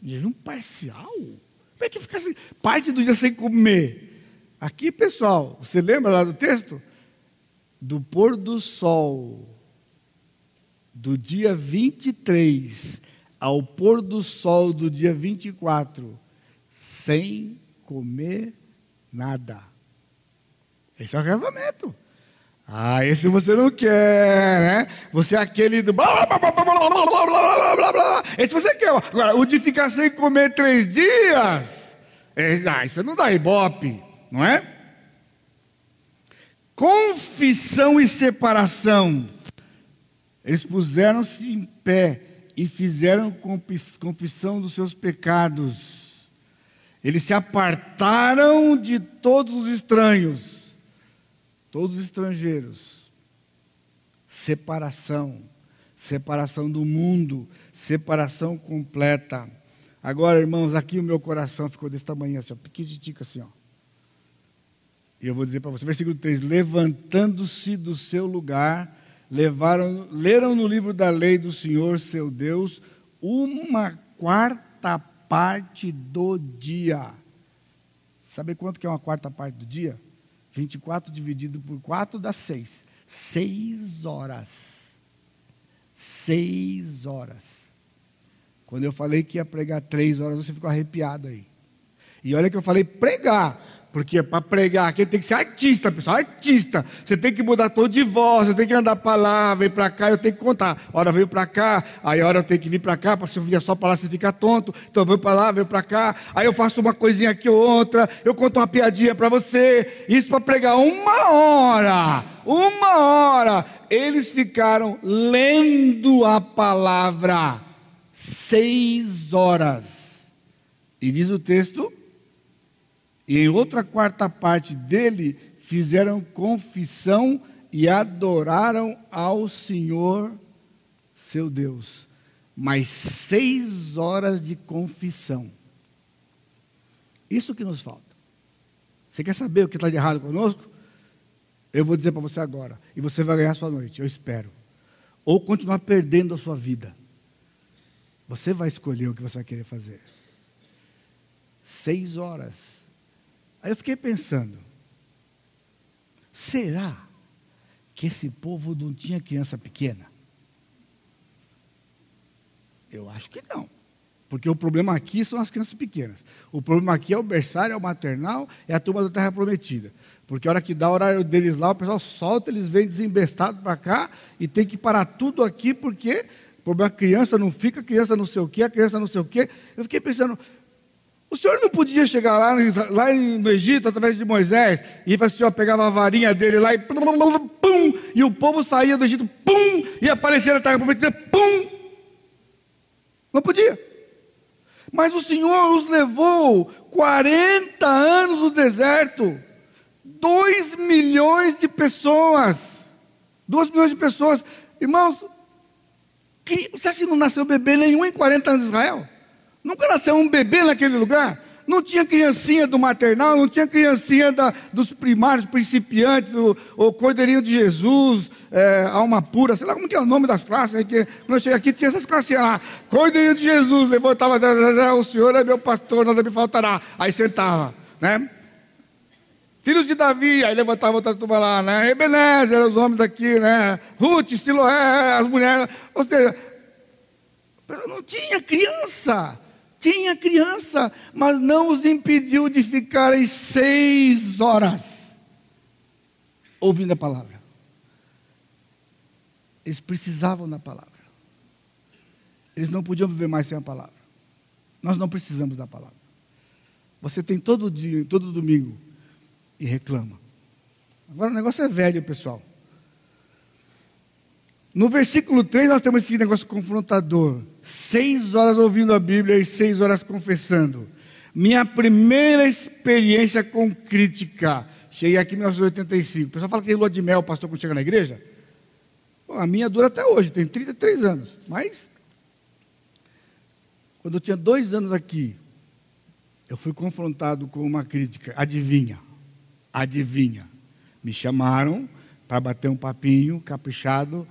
Jejum parcial? Como é que fica assim? Parte do dia sem comer. Aqui, pessoal, você lembra lá do texto? Do pôr do sol, do dia 23 ao pôr do sol do dia 24, sem comer nada. Esse é o arrevamento. Ah, esse você não quer, né? Você é aquele do. Esse você quer. Agora, o de ficar sem comer três dias. É, ah, isso não dá ibope, não é? Confissão e separação. Eles puseram-se em pé e fizeram confissão dos seus pecados. Eles se apartaram de todos os estranhos todos estrangeiros. Separação, separação do mundo, separação completa. Agora, irmãos, aqui o meu coração ficou desse tamanho assim, ó, pequititica assim, ó. E eu vou dizer para você, versículo 3: Levantando-se do seu lugar, levaram, leram no livro da lei do Senhor seu Deus uma quarta parte do dia. Sabe quanto que é uma quarta parte do dia? 24 dividido por 4 dá 6. 6 horas. 6 horas. Quando eu falei que ia pregar 3 horas, você ficou arrepiado aí. E olha que eu falei pregar. Porque para pregar aqui tem que ser artista, pessoal, artista. Você tem que mudar todo de voz, você tem que andar para lá, vem para cá, eu tenho que contar. Hora veio para cá, aí hora eu tenho que vir para cá, para se eu vier só para lá você fica tonto. Então venho para lá, venho para cá, aí eu faço uma coisinha aqui ou outra, eu conto uma piadinha para você. Isso para pregar uma hora. Uma hora. Eles ficaram lendo a palavra seis horas. E diz o texto e em outra quarta parte dele fizeram confissão e adoraram ao Senhor seu Deus. Mais seis horas de confissão. Isso que nos falta. Você quer saber o que está de errado conosco? Eu vou dizer para você agora. E você vai ganhar sua noite, eu espero. Ou continuar perdendo a sua vida. Você vai escolher o que você vai querer fazer. Seis horas Aí eu fiquei pensando: será que esse povo não tinha criança pequena? Eu acho que não. Porque o problema aqui são as crianças pequenas. O problema aqui é o berçário, é o maternal, é a turma da terra prometida. Porque a hora que dá o horário deles lá, o pessoal solta, eles vêm desembestados para cá e tem que parar tudo aqui, porque o problema é a criança não fica, a criança não sei o quê, a criança não sei o quê. Eu fiquei pensando, o senhor não podia chegar lá, lá no Egito, através de Moisés, e o senhor pegava a varinha dele lá e pum, pum, e o povo saía do Egito, pum, e aparecia na terra prometida, pum. Não podia. Mas o Senhor os levou 40 anos no deserto, 2 milhões de pessoas, 2 milhões de pessoas, irmãos, você acha que não nasceu bebê nenhum em 40 anos de Israel? Nunca nasceu um bebê naquele lugar. Não tinha criancinha do maternal, não tinha criancinha da, dos primários, principiantes, o, o Cordeirinho de Jesus, é, Alma Pura, sei lá como que é o nome das classes. Que, quando eu cheguei aqui tinha essas classes lá. Cordeirinho de Jesus, levantava, o Senhor é meu pastor, nada me faltará. Aí sentava, né? Filhos de Davi, aí levantava outra turma lá, né? Ebenezer, os homens daqui, né? Ruth, Siloé, as mulheres. Ou seja, não tinha criança tinha criança, mas não os impediu de ficarem seis horas ouvindo a palavra. Eles precisavam da palavra. Eles não podiam viver mais sem a palavra. Nós não precisamos da palavra. Você tem todo dia, todo domingo e reclama. Agora o negócio é velho, pessoal. No versículo 3 nós temos esse negócio confrontador. Seis horas ouvindo a Bíblia e seis horas confessando. Minha primeira experiência com crítica. Cheguei aqui em 1985. O pessoal fala que tem lua de mel, pastor, quando chega na igreja. Bom, a minha dura até hoje, tem 33 anos. Mas, quando eu tinha dois anos aqui, eu fui confrontado com uma crítica. Adivinha? Adivinha? Me chamaram para bater um papinho caprichado.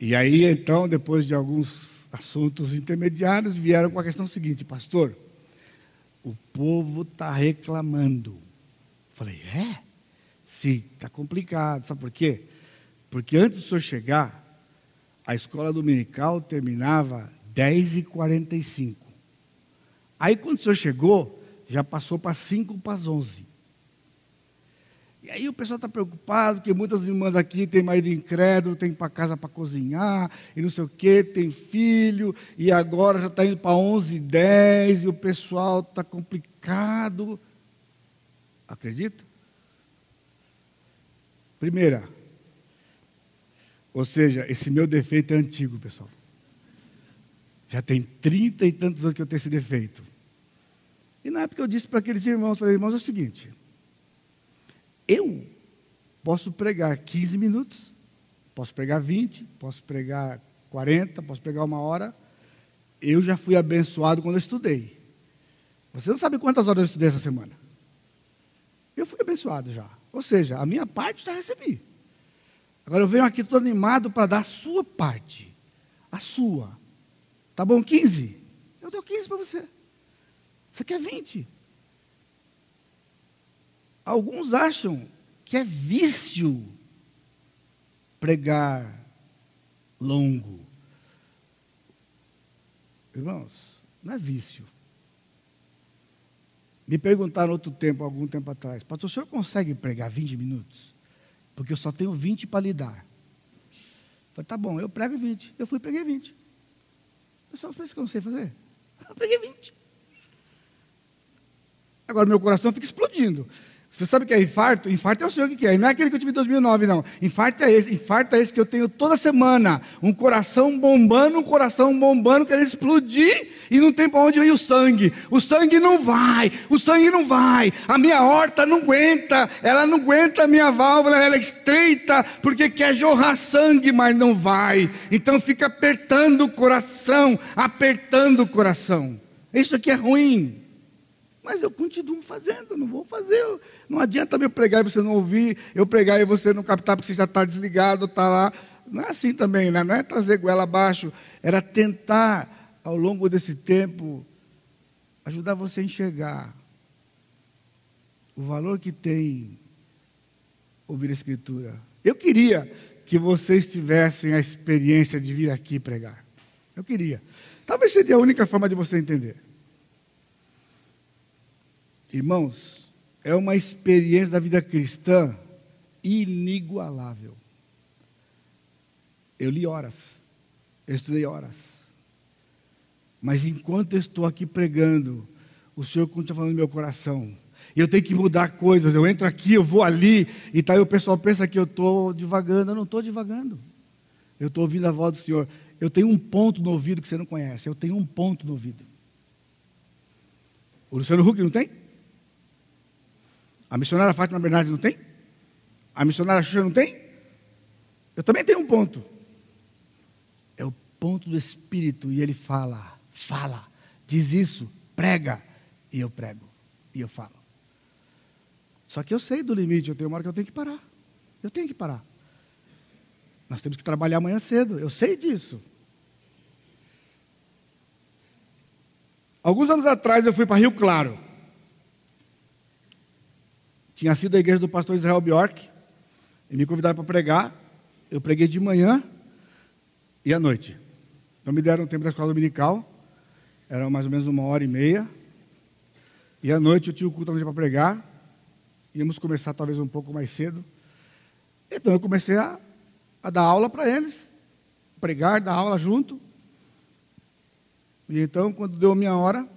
E aí, então, depois de alguns assuntos intermediários, vieram com a questão seguinte: Pastor, o povo está reclamando. Falei, é? Sim, está complicado. Sabe por quê? Porque antes do senhor chegar, a escola dominical terminava 10h45. Aí, quando o senhor chegou, já passou para 5 para as 11. E aí o pessoal está preocupado, que muitas irmãs aqui têm marido incrédulo, tem para casa para cozinhar, e não sei o quê, tem filho, e agora já está indo para 11, 10, e o pessoal está complicado. Acredita? Primeira, ou seja, esse meu defeito é antigo, pessoal. Já tem trinta e tantos anos que eu tenho esse defeito. E na época eu disse para aqueles irmãos, falei, irmãos, é o seguinte, eu posso pregar 15 minutos, posso pregar 20, posso pregar 40, posso pregar uma hora. Eu já fui abençoado quando eu estudei. Você não sabe quantas horas eu estudei essa semana. Eu fui abençoado já. Ou seja, a minha parte já recebi. Agora eu venho aqui todo animado para dar a sua parte. A sua. Tá bom 15? Eu dou 15 para você. Você quer 20? Alguns acham que é vício pregar longo. Irmãos, não é vício. Me perguntaram outro tempo, algum tempo atrás, pastor, o senhor consegue pregar 20 minutos? Porque eu só tenho 20 para lhe dar. Eu falei, tá bom, eu prego 20. Eu fui preguei 20. O pessoal fez o que eu não sei fazer. Eu preguei 20. Agora meu coração fica explodindo. Você sabe o que é infarto? Infarto é o senhor que é. Não é aquele que eu tive em 2009, não. Infarto é esse. Infarto é esse que eu tenho toda semana. Um coração bombando, um coração bombando, querendo explodir e não tem para onde ir o sangue. O sangue não vai. O sangue não vai. A minha horta não aguenta. Ela não aguenta a minha válvula. Ela é estreita porque quer jorrar sangue, mas não vai. Então fica apertando o coração, apertando o coração. Isso aqui é ruim. Mas eu continuo fazendo, não vou fazer. Não adianta eu pregar e você não ouvir, eu pregar e você não captar porque você já está desligado, está lá. Não é assim também, né? não é trazer goela abaixo. Era tentar, ao longo desse tempo, ajudar você a enxergar o valor que tem ouvir a Escritura. Eu queria que vocês tivessem a experiência de vir aqui pregar. Eu queria. Talvez seria a única forma de você entender. Irmãos, é uma experiência da vida cristã inigualável. Eu li horas, eu estudei horas. Mas enquanto eu estou aqui pregando, o Senhor continua falando no meu coração. Eu tenho que mudar coisas. Eu entro aqui, eu vou ali, e tá aí o pessoal pensa que eu estou divagando. Eu não estou divagando. Eu estou ouvindo a voz do Senhor. Eu tenho um ponto no ouvido que você não conhece. Eu tenho um ponto no ouvido. O Luciano Huck não tem? A missionária Fátima Bernardes não tem? A missionária Xuxa não tem? Eu também tenho um ponto. É o ponto do Espírito. E ele fala, fala, diz isso, prega. E eu prego. E eu falo. Só que eu sei do limite, eu tenho uma hora que eu tenho que parar. Eu tenho que parar. Nós temos que trabalhar amanhã cedo, eu sei disso. Alguns anos atrás eu fui para Rio Claro. Tinha sido a igreja do pastor Israel Bjork. E me convidaram para pregar. Eu preguei de manhã e à noite. Então me deram um tempo da escola dominical. Era mais ou menos uma hora e meia. E à noite eu tinha o culto para pregar. Íamos começar talvez um pouco mais cedo. Então eu comecei a, a dar aula para eles. Pregar, dar aula junto. E então, quando deu a minha hora,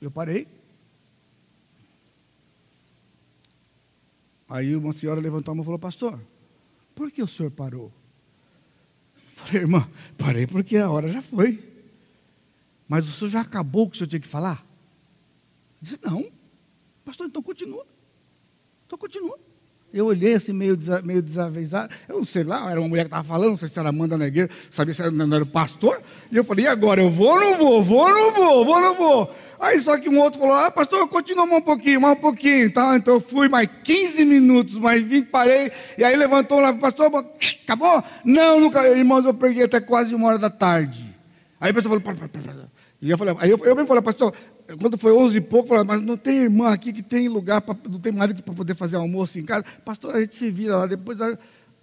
eu parei. Aí uma senhora levantou a mão e falou, pastor, por que o senhor parou? Falei, irmã, parei porque a hora já foi. Mas o senhor já acabou o que o senhor tinha que falar? disse, não. Pastor, então continua. Então continua. Eu olhei assim, meio, meio desavisado. Eu não sei lá, era uma mulher que estava falando, não sei se era Amanda Negueira, sabia se era, não era pastor. E eu falei, e agora? Eu vou ou não vou? Vou ou não vou? Vou ou não vou? Aí só que um outro falou, ah, pastor, continua mais um pouquinho, mais um pouquinho. Tá? Então eu fui mais 15 minutos, mais 20, parei. E aí levantou lá, pastor, acabou? Não, nunca. Irmãos, eu preguei até quase uma hora da tarde. Aí o pastor falou, para, para, para. E eu falei, aí eu, eu mesmo falei, pastor, quando foi 11 e pouco, falei, mas não tem irmã aqui que tem lugar, pra, não tem marido para poder fazer almoço em casa. Pastor, a gente se vira lá, depois,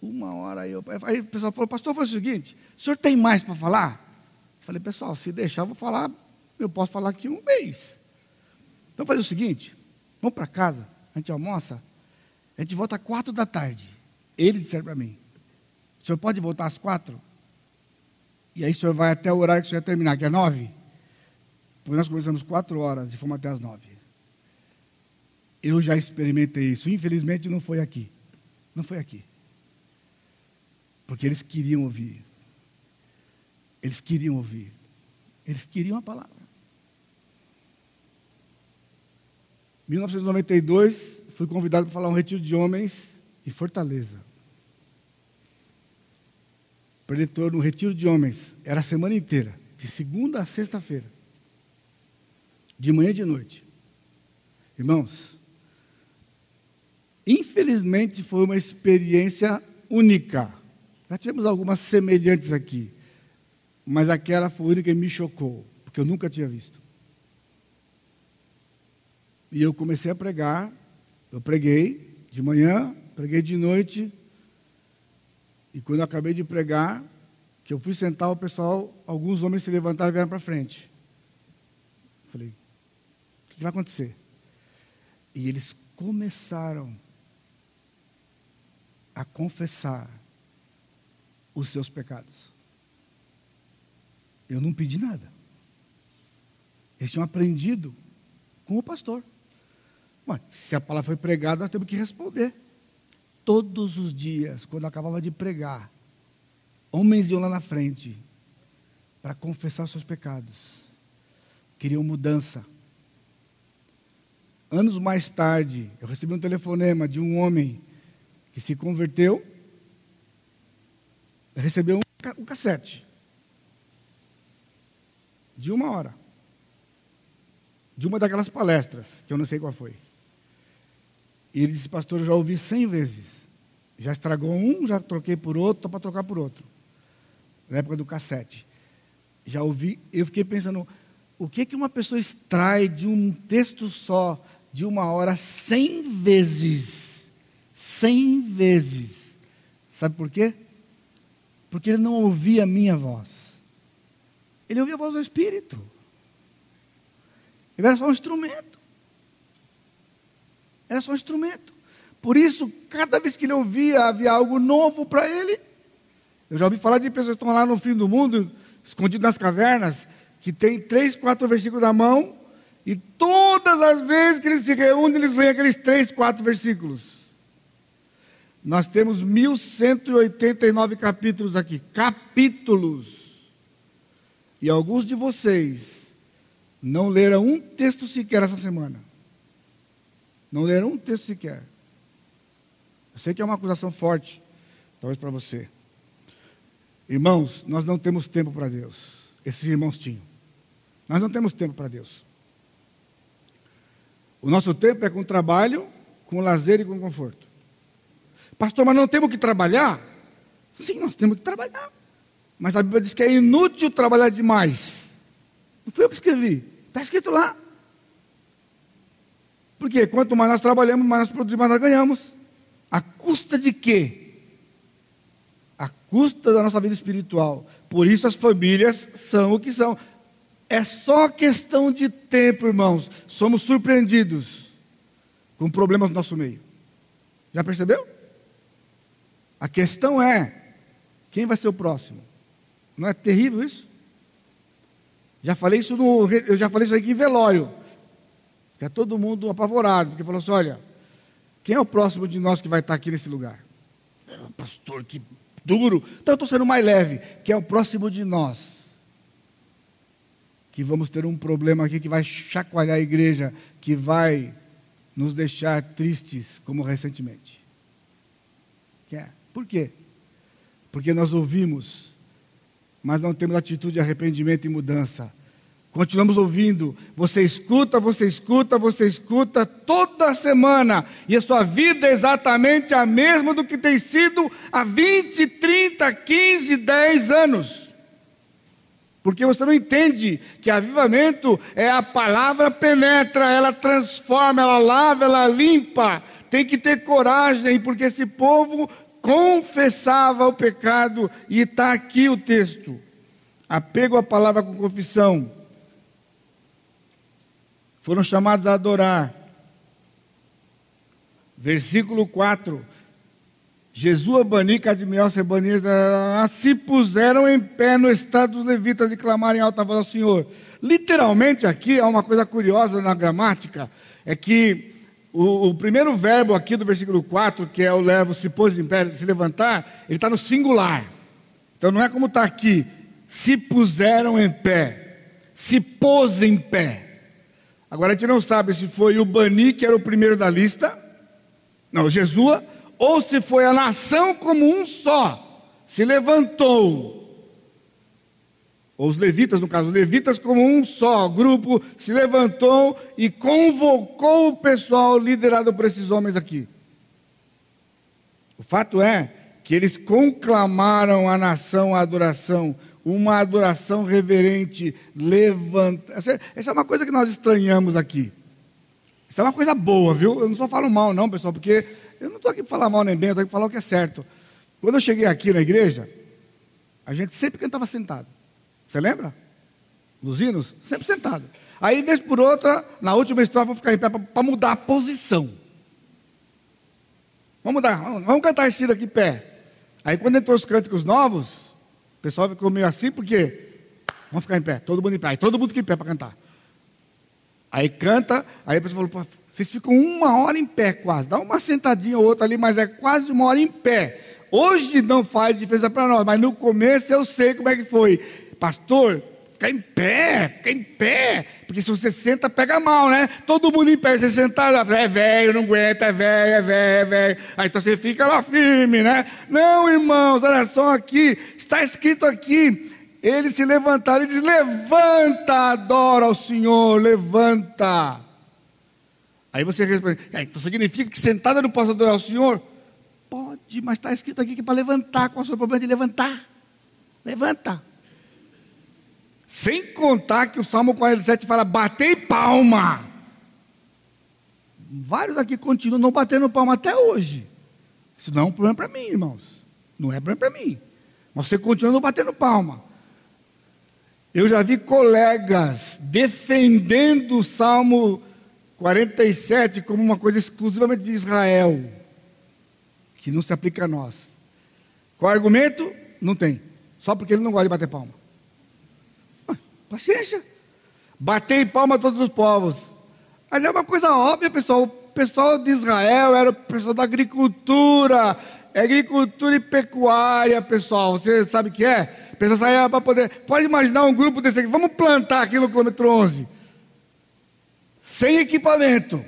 uma hora aí, eu, aí o pessoal falou, pastor, foi o seguinte, o senhor tem mais para falar? Falei, pessoal, se deixar, eu vou falar, eu posso falar aqui um mês. Então fazer o seguinte, vamos para casa, a gente almoça, a gente volta às quatro da tarde. Ele disse para mim, o senhor pode voltar às quatro? E aí o senhor vai até o horário que o senhor terminar, que é nove? Porque nós começamos quatro horas e fomos até as nove. Eu já experimentei isso. Infelizmente não foi aqui. Não foi aqui. Porque eles queriam ouvir. Eles queriam ouvir. Eles queriam a palavra. 1992, fui convidado para falar um retiro de homens em Fortaleza. Preletor no retiro de homens. Era a semana inteira, de segunda a sexta-feira de manhã e de noite. Irmãos, infelizmente foi uma experiência única. Já tivemos algumas semelhantes aqui, mas aquela foi única que me chocou, porque eu nunca tinha visto. E eu comecei a pregar, eu preguei de manhã, preguei de noite, e quando eu acabei de pregar, que eu fui sentar, o pessoal, alguns homens se levantaram e vieram para frente. Vai acontecer? E eles começaram a confessar os seus pecados. Eu não pedi nada. Eles tinham aprendido com o pastor. Mas, se a palavra foi pregada, nós temos que responder. Todos os dias, quando acabava de pregar, homens iam lá na frente para confessar seus pecados. Queriam mudança. Anos mais tarde, eu recebi um telefonema de um homem que se converteu, recebeu um, cassete de uma hora, de uma daquelas palestras, que eu não sei qual foi. E ele disse, pastor, eu já ouvi cem vezes. Já estragou um, já troquei por outro, estou para trocar por outro. Na época do cassete. Já ouvi, eu fiquei pensando, o que, que uma pessoa extrai de um texto só de uma hora cem vezes. Cem vezes. Sabe por quê? Porque ele não ouvia a minha voz. Ele ouvia a voz do Espírito. Ele era só um instrumento. Era só um instrumento. Por isso, cada vez que ele ouvia, havia algo novo para ele. Eu já ouvi falar de pessoas que estão lá no fim do mundo, escondidas nas cavernas, que tem três, quatro versículos na mão, e todas as vezes que eles se reúnem, eles leem aqueles três, quatro versículos. Nós temos 1189 capítulos aqui. Capítulos. E alguns de vocês não leram um texto sequer essa semana. Não leram um texto sequer. Eu sei que é uma acusação forte, talvez para você. Irmãos, nós não temos tempo para Deus. Esses irmãos tinham. Nós não temos tempo para Deus. O nosso tempo é com trabalho, com lazer e com conforto. Pastor, mas não temos que trabalhar? Sim, nós temos que trabalhar. Mas a Bíblia diz que é inútil trabalhar demais. Não fui eu que escrevi. Está escrito lá. Porque quanto mais nós trabalhamos, mais nós produzimos, mais nós ganhamos. A custa de quê? A custa da nossa vida espiritual. Por isso as famílias são o que são. É só questão de tempo, irmãos. Somos surpreendidos com problemas no nosso meio. Já percebeu? A questão é: quem vai ser o próximo? Não é terrível isso? Já falei isso no, eu já falei isso aqui em velório. Fica todo mundo apavorado, porque falou assim: olha, quem é o próximo de nós que vai estar aqui nesse lugar? É, pastor, que duro. Então eu estou sendo mais leve. Quem é o próximo de nós? Que vamos ter um problema aqui que vai chacoalhar a igreja, que vai nos deixar tristes, como recentemente. Que é? Por quê? Porque nós ouvimos, mas não temos atitude de arrependimento e mudança. Continuamos ouvindo. Você escuta, você escuta, você escuta toda semana. E a sua vida é exatamente a mesma do que tem sido há 20, 30, 15, 10 anos. Porque você não entende que avivamento é a palavra penetra, ela transforma, ela lava, ela limpa. Tem que ter coragem, porque esse povo confessava o pecado, e está aqui o texto. Apego à palavra com confissão foram chamados a adorar. Versículo 4. Jesus, Bani, Cadmiel, Sebani, se puseram em pé no estado dos levitas e clamaram em alta voz ao Senhor. Literalmente aqui há uma coisa curiosa na gramática, é que o, o primeiro verbo aqui do versículo 4, que é o levo se pôs em pé, se levantar, ele está no singular. Então não é como está aqui, se puseram em pé, se pôs em pé. Agora a gente não sabe se foi o Bani, que era o primeiro da lista, não, Jesua, ou se foi a nação como um só, se levantou. Ou os levitas, no caso, os levitas como um só grupo, se levantou e convocou o pessoal liderado por esses homens aqui. O fato é que eles conclamaram a nação à adoração uma adoração reverente, levanta. Essa, essa, é uma coisa que nós estranhamos aqui. Isso é uma coisa boa, viu? Eu não só falo mal, não, pessoal, porque eu não estou aqui para falar mal nem bem, eu estou aqui para falar o que é certo. Quando eu cheguei aqui na igreja, a gente sempre cantava sentado. Você lembra? Nos hinos? Sempre sentado. Aí, vez por outra, na última estrofe, vou ficar em pé para mudar a posição. Vamos mudar, vamos, cantar esse aqui em pé. Aí, quando entrou os cânticos novos, o pessoal ficou meio assim, porque vamos ficar em pé, todo mundo em pé. Aí todo mundo fica em pé para cantar. Aí canta, aí a pessoa falou, vocês ficam uma hora em pé quase, dá uma sentadinha ou outra ali, mas é quase uma hora em pé. Hoje não faz diferença para nós, mas no começo eu sei como é que foi. Pastor, fica em pé, fica em pé, porque se você senta, pega mal, né? Todo mundo em pé, você sentar, é velho, não aguenta, é velho, é velho, é velho. Aí então você fica lá firme, né? Não, irmãos, olha só aqui, Está escrito aqui, eles se levantaram e diz: Levanta, adora ao Senhor, levanta. Aí você responde: é, Então significa que sentada eu não posso adorar ao Senhor? Pode, mas está escrito aqui que é para levantar. Qual é o seu problema de levantar? Levanta. Sem contar que o Salmo 47 fala: Batei palma. Vários aqui continuam não batendo palma até hoje. Isso não é um problema para mim, irmãos. Não é problema para mim. Mas você continua batendo palma. Eu já vi colegas defendendo o Salmo 47 como uma coisa exclusivamente de Israel, que não se aplica a nós. Qual argumento? Não tem. Só porque ele não gosta de bater palma. Ah, paciência. Bater palma a todos os povos. Ali é uma coisa óbvia, pessoal. O pessoal de Israel era o pessoal da agricultura, é agricultura e pecuária, pessoal. Você sabe o que é? Pessoal saia para poder. Pode imaginar um grupo desse aqui. Vamos plantar aqui no quilômetro 11. Sem equipamento.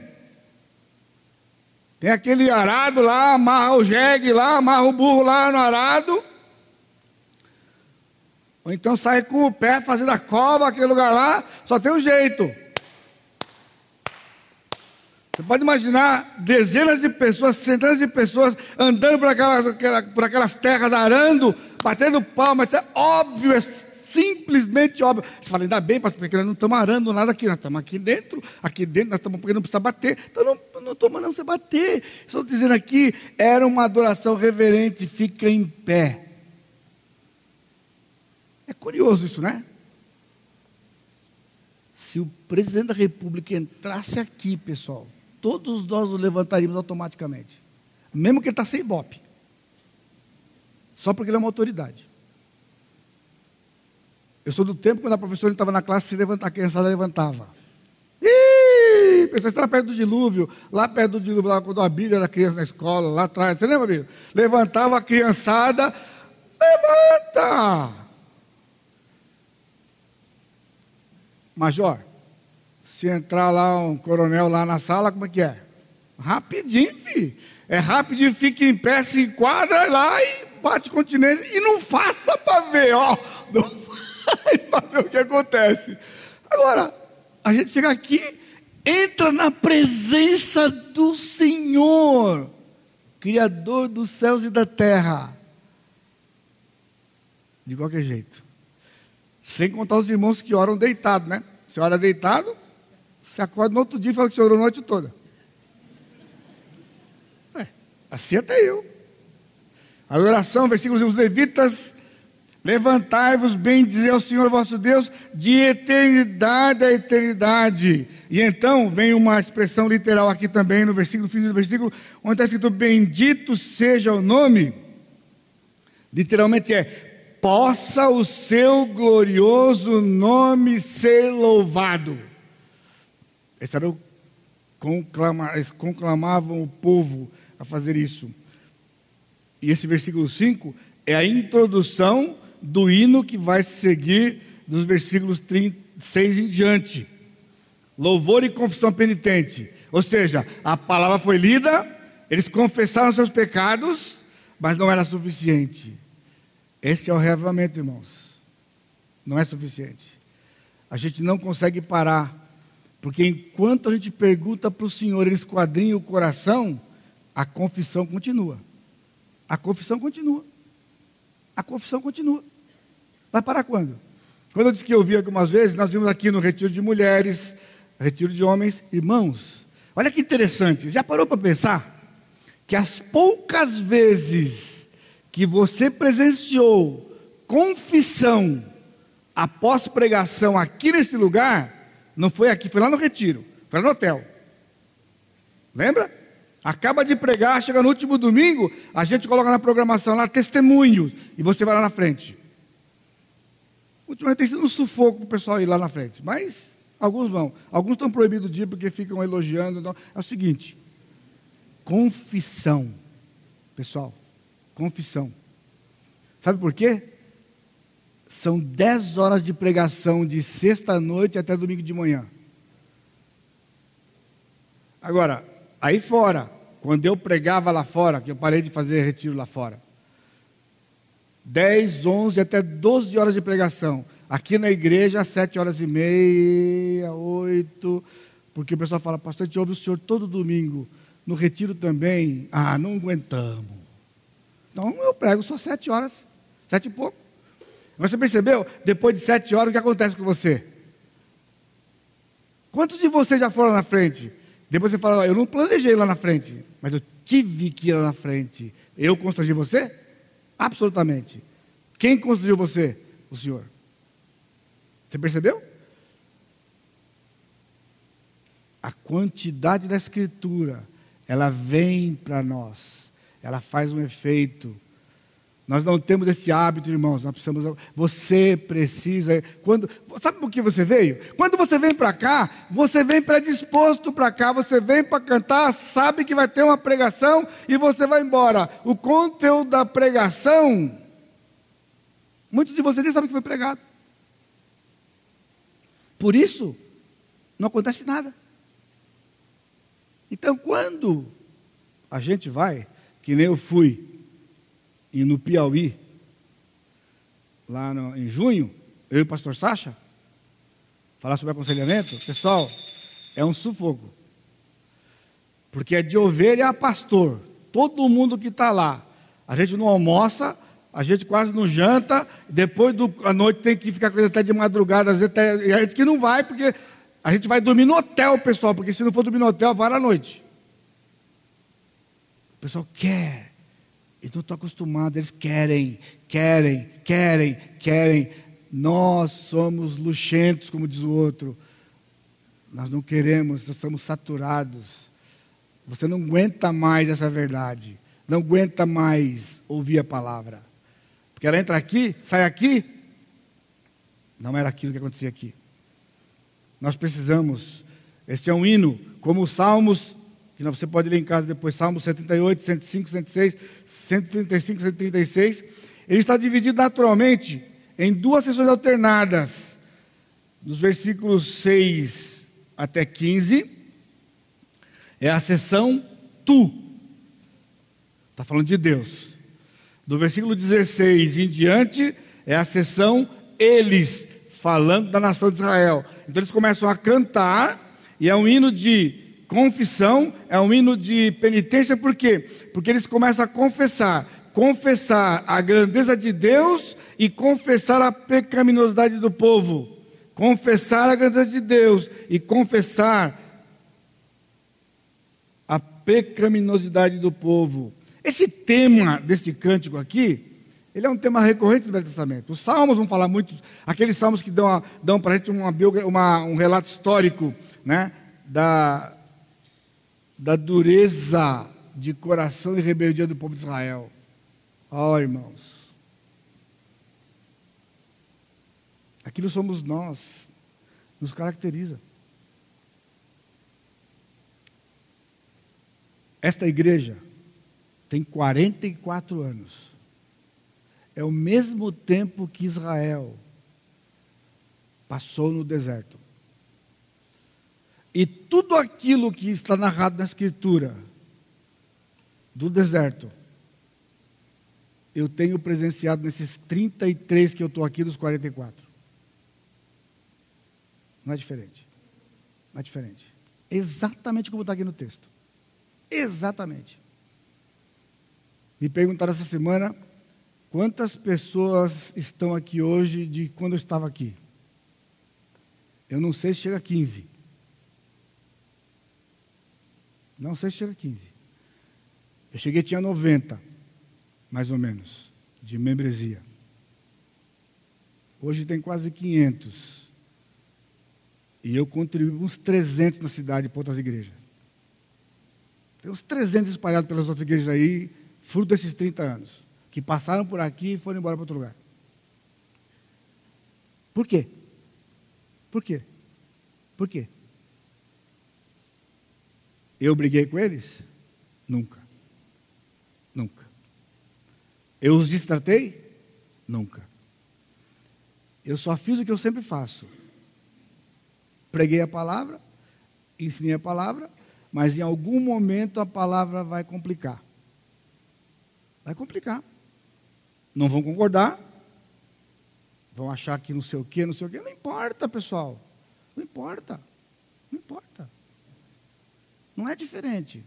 Tem aquele arado lá, amarra o jegue lá, amarra o burro lá no arado. Ou então sai com o pé fazendo a cova, aquele lugar lá, só tem um jeito. Você pode imaginar dezenas de pessoas, centenas de pessoas andando por aquelas, por aquelas terras, arando, batendo palmas. É óbvio, é simplesmente óbvio. Você fala, ainda bem, pastor, porque nós não estamos arando nada aqui, nós estamos aqui dentro, aqui dentro, nós estamos porque não precisa bater. Então não, não mandando você bater. Estou dizendo aqui, era uma adoração reverente, fica em pé. É curioso isso, né? Se o presidente da república entrasse aqui, pessoal, todos nós nos levantaríamos automaticamente. Mesmo que ele está sem ibope. Só porque ele é uma autoridade. Eu sou do tempo quando a professora estava na classe, se levantar, a criançada levantava. Ih, pessoal, está perto do dilúvio, lá perto do dilúvio, lá quando a Bíblia era criança na escola, lá atrás. Você lembra, Bíblia? Levantava a criançada, levanta! Major, se entrar lá um coronel lá na sala, como é que é? Rapidinho, filho. É rapidinho, fica em pé, se enquadra lá e bate continência. E não faça para ver, ó. Não para ver o que acontece. Agora, a gente chega aqui, entra na presença do Senhor, Criador dos céus e da terra. De qualquer jeito. Sem contar os irmãos que oram deitado, né? Você ora deitado, você acorda no outro dia e fala que você orou a noite toda. É, assim até eu. Adoração, versículos os levitas Levantai-vos, bem dizer ao Senhor vosso Deus, de eternidade a eternidade. E então vem uma expressão literal aqui também no versículo, fim do versículo, onde está escrito: Bendito seja o nome. Literalmente é: possa o seu glorioso nome ser louvado. Esse era o conclama, eles conclamavam o povo a fazer isso. E esse versículo 5 é a introdução do hino que vai seguir dos versículos 36 em diante. Louvor e confissão penitente. Ou seja, a palavra foi lida, eles confessaram seus pecados, mas não era suficiente. Esse é o reavivamento, irmãos. Não é suficiente. A gente não consegue parar, porque enquanto a gente pergunta para o Senhor, ele esquadrinha o coração, a confissão continua. A confissão continua. A confissão continua. Vai parar quando? Quando eu disse que eu vi algumas vezes, nós vimos aqui no retiro de mulheres, retiro de homens, irmãos. Olha que interessante, já parou para pensar? Que as poucas vezes que você presenciou confissão após pregação aqui nesse lugar, não foi aqui, foi lá no retiro, foi lá no hotel. Lembra? Acaba de pregar, chega no último domingo, a gente coloca na programação lá testemunhos, e você vai lá na frente. Ultimamente tem sido um sufoco para o pessoal ir lá na frente, mas alguns vão. Alguns estão proibidos de ir porque ficam elogiando. Então, é o seguinte: confissão. Pessoal, confissão. Sabe por quê? São dez horas de pregação de sexta-noite até domingo de manhã. Agora, aí fora, quando eu pregava lá fora, que eu parei de fazer retiro lá fora, 10, 11, até 12 horas de pregação. Aqui na igreja, 7 horas e meia, 8, porque o pessoal fala, pastor, a gente ouve o senhor todo domingo. No retiro também. Ah, não aguentamos. Então eu prego só 7 horas, 7 e pouco. Você percebeu? Depois de 7 horas, o que acontece com você? Quantos de vocês já foram na frente? Depois você fala, eu não planejei lá na frente, mas eu tive que ir lá na frente. Eu constrangi você? Absolutamente. Quem construiu você? O Senhor. Você percebeu? A quantidade da Escritura, ela vem para nós, ela faz um efeito. Nós não temos esse hábito, irmãos. Nós precisamos. Você precisa. Quando, sabe por que você veio? Quando você vem para cá, você vem predisposto para cá. Você vem para cantar, sabe que vai ter uma pregação e você vai embora. O conteúdo da pregação, muitos de vocês nem sabem que foi pregado. Por isso, não acontece nada. Então, quando a gente vai, que nem eu fui e no Piauí, lá no, em junho, eu e o pastor Sacha, falar sobre aconselhamento, pessoal, é um sufoco. Porque é de ovelha a pastor. Todo mundo que está lá. A gente não almoça, a gente quase não janta, depois da noite tem que ficar até de madrugada, às vezes até, e a gente que não vai, porque a gente vai dormir no hotel, pessoal, porque se não for dormir no hotel, vai à noite. O pessoal quer. Eles não estão acostumados, eles querem, querem, querem, querem. Nós somos luxentos, como diz o outro. Nós não queremos, nós estamos saturados. Você não aguenta mais essa verdade. Não aguenta mais ouvir a palavra. Porque ela entra aqui, sai aqui. Não era aquilo que acontecia aqui. Nós precisamos. Este é um hino, como os Salmos que você pode ler em casa depois, Salmos 78, 105, 106, 135, 136. Ele está dividido naturalmente em duas sessões alternadas, dos versículos 6 até 15, é a sessão tu, está falando de Deus. Do versículo 16 em diante, é a sessão eles, falando da nação de Israel. Então eles começam a cantar, e é um hino de confissão, é um hino de penitência, por quê? Porque eles começam a confessar, confessar a grandeza de Deus e confessar a pecaminosidade do povo. Confessar a grandeza de Deus e confessar a pecaminosidade do povo. Esse tema desse cântico aqui, ele é um tema recorrente do Velho Testamento. Os salmos vão falar muito, aqueles salmos que dão, dão para a gente uma, uma, um relato histórico né, da, da dureza de coração e rebeldia do povo de Israel. Ó oh, irmãos, aquilo somos nós, nos caracteriza. Esta igreja tem 44 anos. É o mesmo tempo que Israel passou no deserto. E tudo aquilo que está narrado na Escritura do deserto, eu tenho presenciado nesses 33 que eu estou aqui dos 44. Não é diferente. Não é diferente. Exatamente como está aqui no texto. Exatamente. Me perguntaram essa semana quantas pessoas estão aqui hoje de quando eu estava aqui. Eu não sei se chega a 15. Não sei se chega a 15. Eu cheguei, tinha 90, mais ou menos, de membresia. Hoje tem quase 500. E eu contribuo uns 300 na cidade para outras igrejas. Tem uns 300 espalhados pelas outras igrejas aí, fruto desses 30 anos, que passaram por aqui e foram embora para outro lugar. Por quê? Por quê? Por quê? Eu briguei com eles? Nunca. Nunca. Eu os distratei? Nunca. Eu só fiz o que eu sempre faço. Preguei a palavra, ensinei a palavra, mas em algum momento a palavra vai complicar. Vai complicar. Não vão concordar. Vão achar que não sei o quê, não sei o quê. Não importa, pessoal. Não importa. Não importa. Não é diferente.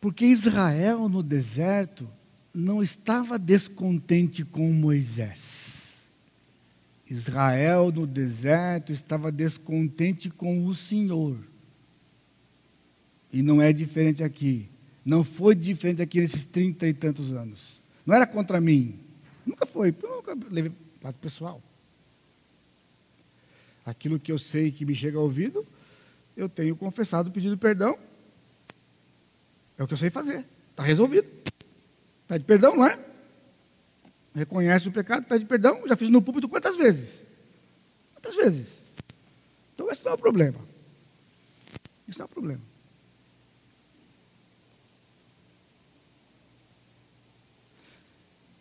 Porque Israel no deserto não estava descontente com Moisés. Israel no deserto estava descontente com o Senhor. E não é diferente aqui. Não foi diferente aqui nesses trinta e tantos anos. Não era contra mim. Nunca foi. Eu nunca levei para pessoal. Aquilo que eu sei que me chega ao ouvido, eu tenho confessado, pedido perdão. É o que eu sei fazer. Está resolvido. Pede perdão, não é? Reconhece o pecado, pede perdão. Já fiz no púlpito quantas vezes? Quantas vezes? Então, esse não é o problema. Isso não é o problema.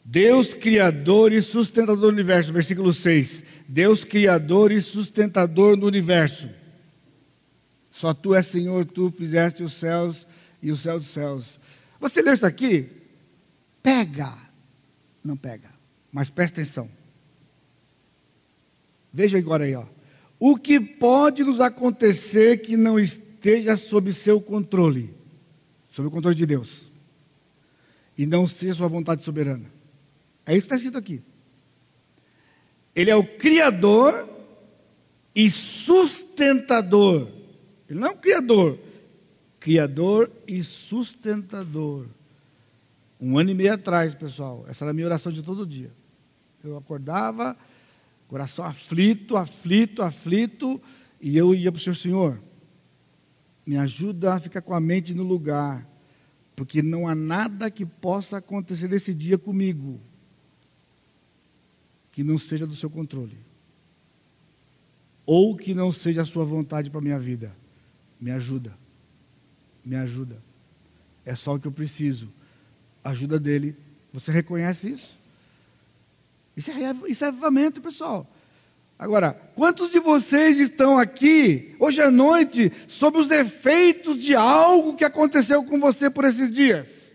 Deus criador e sustentador do universo, versículo 6. Deus criador e sustentador do universo. Só tu és Senhor, tu fizeste os céus e o céu dos céus. Você leu isso aqui? Pega. Não pega, mas presta atenção. Veja agora aí, ó. O que pode nos acontecer que não esteja sob seu controle? Sob o controle de Deus. E não seja sua vontade soberana. É isso que está escrito aqui. Ele é o Criador e sustentador ele não é um criador, criador e sustentador. Um ano e meio atrás, pessoal, essa era a minha oração de todo dia. Eu acordava, coração aflito, aflito, aflito, e eu ia para o Senhor, Senhor, me ajuda a ficar com a mente no lugar, porque não há nada que possa acontecer nesse dia comigo que não seja do seu controle, ou que não seja a sua vontade para a minha vida. Me ajuda. Me ajuda. É só o que eu preciso. Ajuda dele. Você reconhece isso? Isso é, isso é avivamento, pessoal. Agora, quantos de vocês estão aqui hoje à noite sob os efeitos de algo que aconteceu com você por esses dias?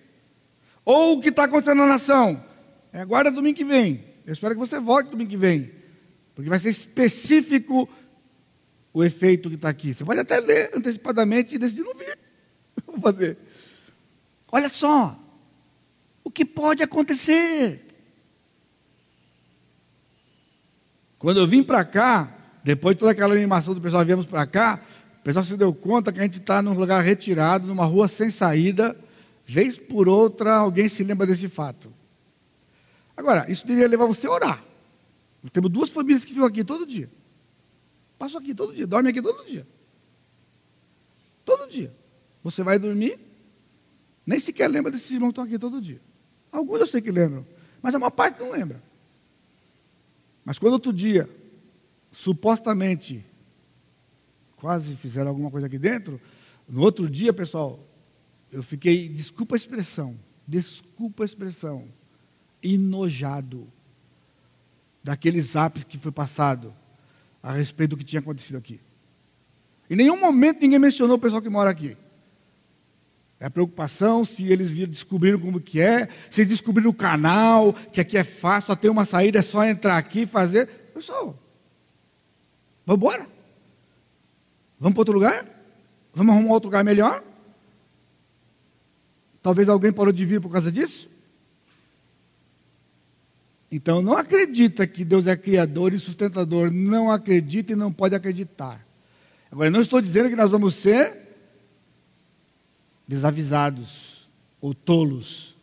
Ou o que está acontecendo na nação? É, aguarda domingo que vem. Eu espero que você volte domingo que vem. Porque vai ser específico o efeito que está aqui. Você pode até ler antecipadamente e decidir não vir. Vou fazer. Olha só, o que pode acontecer. Quando eu vim para cá, depois de toda aquela animação do pessoal, viemos para cá, o pessoal se deu conta que a gente está num lugar retirado, numa rua sem saída, vez por outra alguém se lembra desse fato. Agora, isso deveria levar você a orar. Temos duas famílias que ficam aqui todo dia. Passam aqui todo dia, dormem aqui todo dia. Todo dia. Você vai dormir, nem sequer lembra desses irmãos que estão aqui todo dia. Alguns eu sei que lembram, mas a maior parte não lembra. Mas quando outro dia, supostamente, quase fizeram alguma coisa aqui dentro, no outro dia, pessoal, eu fiquei, desculpa a expressão, desculpa a expressão, enojado daqueles zaps que foi passado a respeito do que tinha acontecido aqui. Em nenhum momento ninguém mencionou o pessoal que mora aqui. É a preocupação se eles descobriram como que é, se eles descobriram o canal, que aqui é fácil, só tem uma saída, é só entrar aqui e fazer. Pessoal, vamos embora? Vamos para outro lugar? Vamos arrumar outro lugar melhor? Talvez alguém parou de vir por causa disso? Então não acredita que Deus é criador e sustentador, não acredita e não pode acreditar. Agora, não estou dizendo que nós vamos ser desavisados ou tolos.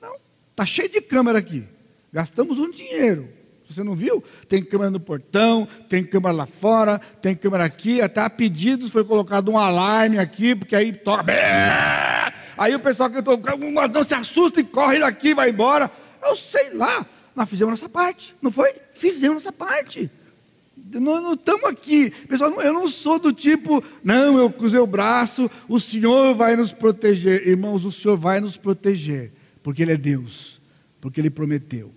Não, está cheio de câmera aqui. Gastamos um dinheiro. Você não viu? Tem câmera no portão, tem câmera lá fora, tem câmera aqui, até a pedidos foi colocado um alarme aqui, porque aí toca. Aí o pessoal que estou, não se assusta e corre daqui, vai embora. Eu sei lá, nós fizemos nossa parte, não foi? Fizemos nossa parte. Nós não estamos aqui. Pessoal, eu não sou do tipo, não, eu cruzei o braço, o Senhor vai nos proteger. Irmãos, o Senhor vai nos proteger, porque Ele é Deus, porque Ele prometeu.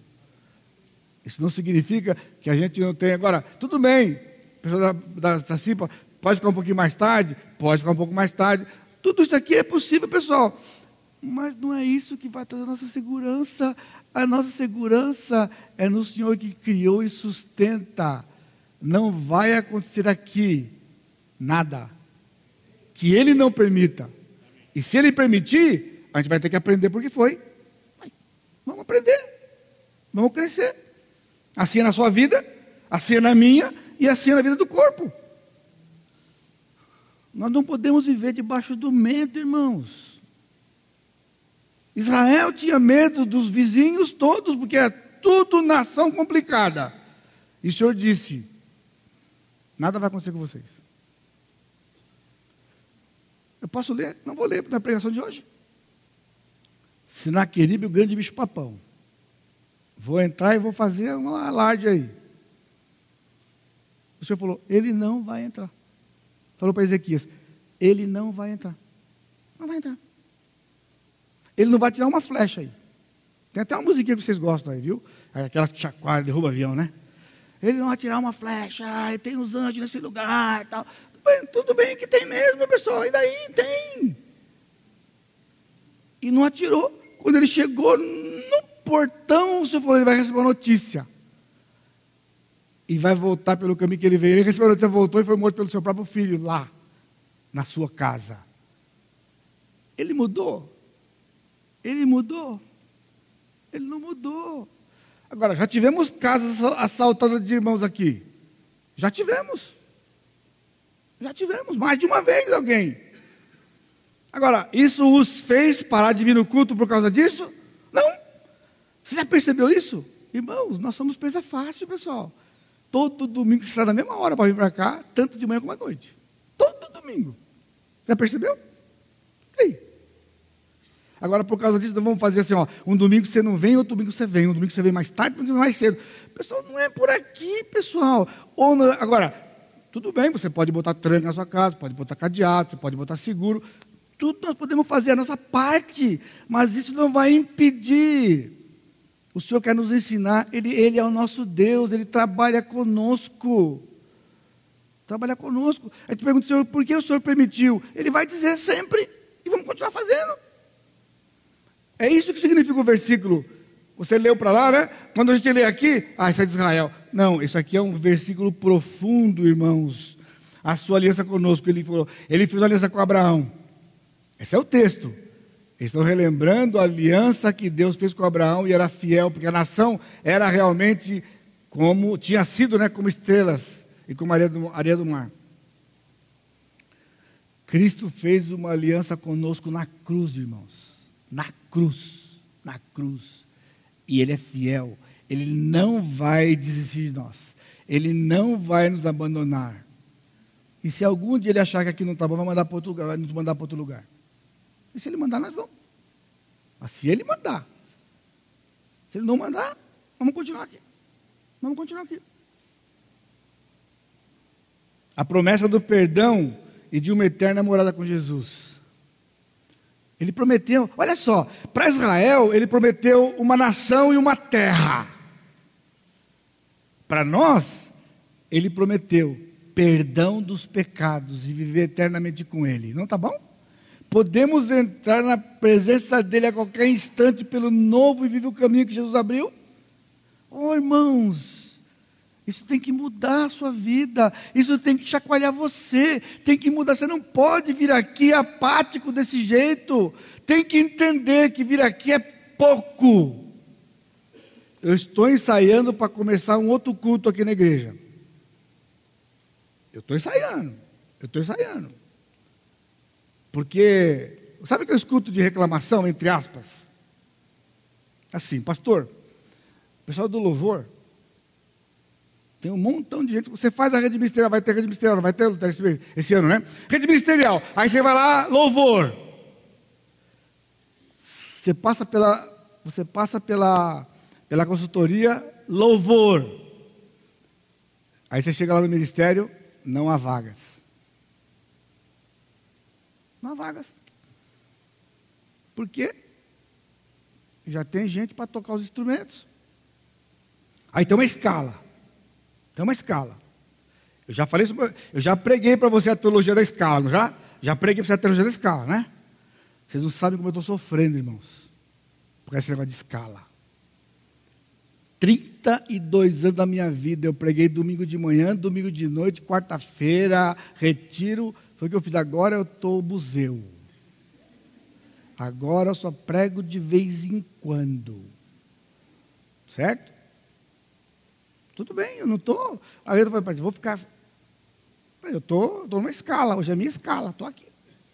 Isso não significa que a gente não tem. Agora, tudo bem, pessoal da, da, da CIPA, pode ficar um pouquinho mais tarde? Pode ficar um pouco mais tarde. Tudo isso aqui é possível, pessoal. Mas não é isso que vai trazer a nossa segurança. A nossa segurança é no Senhor que criou e sustenta não vai acontecer aqui nada que ele não permita. E se ele permitir, a gente vai ter que aprender porque foi. Vamos aprender. Vamos crescer. Assim é na sua vida, assim é na minha e assim é na vida do corpo. Nós não podemos viver debaixo do medo, irmãos. Israel tinha medo dos vizinhos todos, porque é tudo nação complicada. E o Senhor disse: Nada vai acontecer com vocês. Eu posso ler? Não vou ler na pregação de hoje. Sinaqueribe, o grande bicho papão. Vou entrar e vou fazer uma alarde aí. O Senhor falou, ele não vai entrar. Falou para Ezequias, ele não vai entrar. Não vai entrar. Ele não vai tirar uma flecha aí. Tem até uma musiquinha que vocês gostam aí, viu? Aquelas que chacoalham, derrubam avião, né? Ele não vai tirar uma flecha, e tem os anjos nesse lugar tal. Tudo bem que tem mesmo, pessoal, e daí tem. E não atirou. Quando ele chegou no portão, o senhor falou, ele vai receber uma notícia. E vai voltar pelo caminho que ele veio. Ele recebeu a notícia, voltou e foi morto pelo seu próprio filho lá, na sua casa. Ele mudou. Ele mudou. Ele não mudou. Agora, já tivemos casas assaltadas de irmãos aqui. Já tivemos. Já tivemos, mais de uma vez alguém. Agora, isso os fez parar de vir no culto por causa disso? Não. Você já percebeu isso? Irmãos, nós somos presa fácil, pessoal. Todo domingo você sai na mesma hora para vir para cá, tanto de manhã como à noite. Todo domingo. Já percebeu? E aí? Agora, por causa disso, nós vamos fazer assim: ó, um domingo você não vem, outro domingo você vem, um domingo você vem mais tarde, outro domingo mais cedo. Pessoal, não é por aqui, pessoal. Ou não, agora, tudo bem, você pode botar tranca na sua casa, pode botar cadeado, você pode botar seguro. Tudo nós podemos fazer a nossa parte, mas isso não vai impedir. O Senhor quer nos ensinar, Ele, Ele é o nosso Deus, Ele trabalha conosco. Trabalha conosco. A gente pergunta, Senhor, por que o Senhor permitiu? Ele vai dizer sempre, e vamos continuar fazendo. É isso que significa o versículo. Você leu para lá, né? Quando a gente lê aqui, ah, isso é de Israel. Não, isso aqui é um versículo profundo, irmãos. A sua aliança conosco, ele falou, ele fez aliança com Abraão. Esse é o texto. Estão relembrando a aliança que Deus fez com Abraão e era fiel, porque a nação era realmente como tinha sido, né, como estrelas e como areia do, areia do mar. Cristo fez uma aliança conosco na cruz, irmãos. Na cruz, na cruz. E Ele é fiel. Ele não vai desistir de nós. Ele não vai nos abandonar. E se algum dia ele achar que aqui não está bom, vai mandar para outro lugar, vai nos mandar para outro lugar. E se ele mandar, nós vamos. Mas se ele mandar, se ele não mandar, vamos continuar aqui. Vamos continuar aqui. A promessa do perdão e de uma eterna morada com Jesus. Ele prometeu, olha só, para Israel, ele prometeu uma nação e uma terra. Para nós, ele prometeu perdão dos pecados e viver eternamente com ele. Não tá bom? Podemos entrar na presença dele a qualquer instante pelo novo e vivo caminho que Jesus abriu? Oh, irmãos, isso tem que mudar a sua vida, isso tem que chacoalhar você, tem que mudar. Você não pode vir aqui apático desse jeito, tem que entender que vir aqui é pouco. Eu estou ensaiando para começar um outro culto aqui na igreja. Eu estou ensaiando, eu estou ensaiando. Porque, sabe que eu escuto de reclamação, entre aspas? Assim, pastor, o pessoal do louvor, tem um montão de gente. Você faz a rede ministerial, vai ter rede ministerial, vai ter esse ano, né? Rede ministerial. Aí você vai lá, louvor. Você passa pela, você passa pela, pela consultoria, louvor. Aí você chega lá no ministério, não há vagas. Não há vagas. Por quê? Já tem gente para tocar os instrumentos. Aí tem uma escala. Tem uma escala. Eu já falei eu já preguei para você a teologia da escala, não já? Já preguei para você a teologia da escala, né? Vocês não sabem como eu estou sofrendo, irmãos. Por esse negócio de escala. 32 anos da minha vida, eu preguei domingo de manhã, domingo de noite, quarta-feira, retiro, foi o que eu fiz. Agora eu estou museu. Agora eu só prego de vez em quando. Certo? Tudo bem, eu não estou. Aí eu falei, vou ficar. Eu estou numa escala, hoje é minha escala, estou aqui.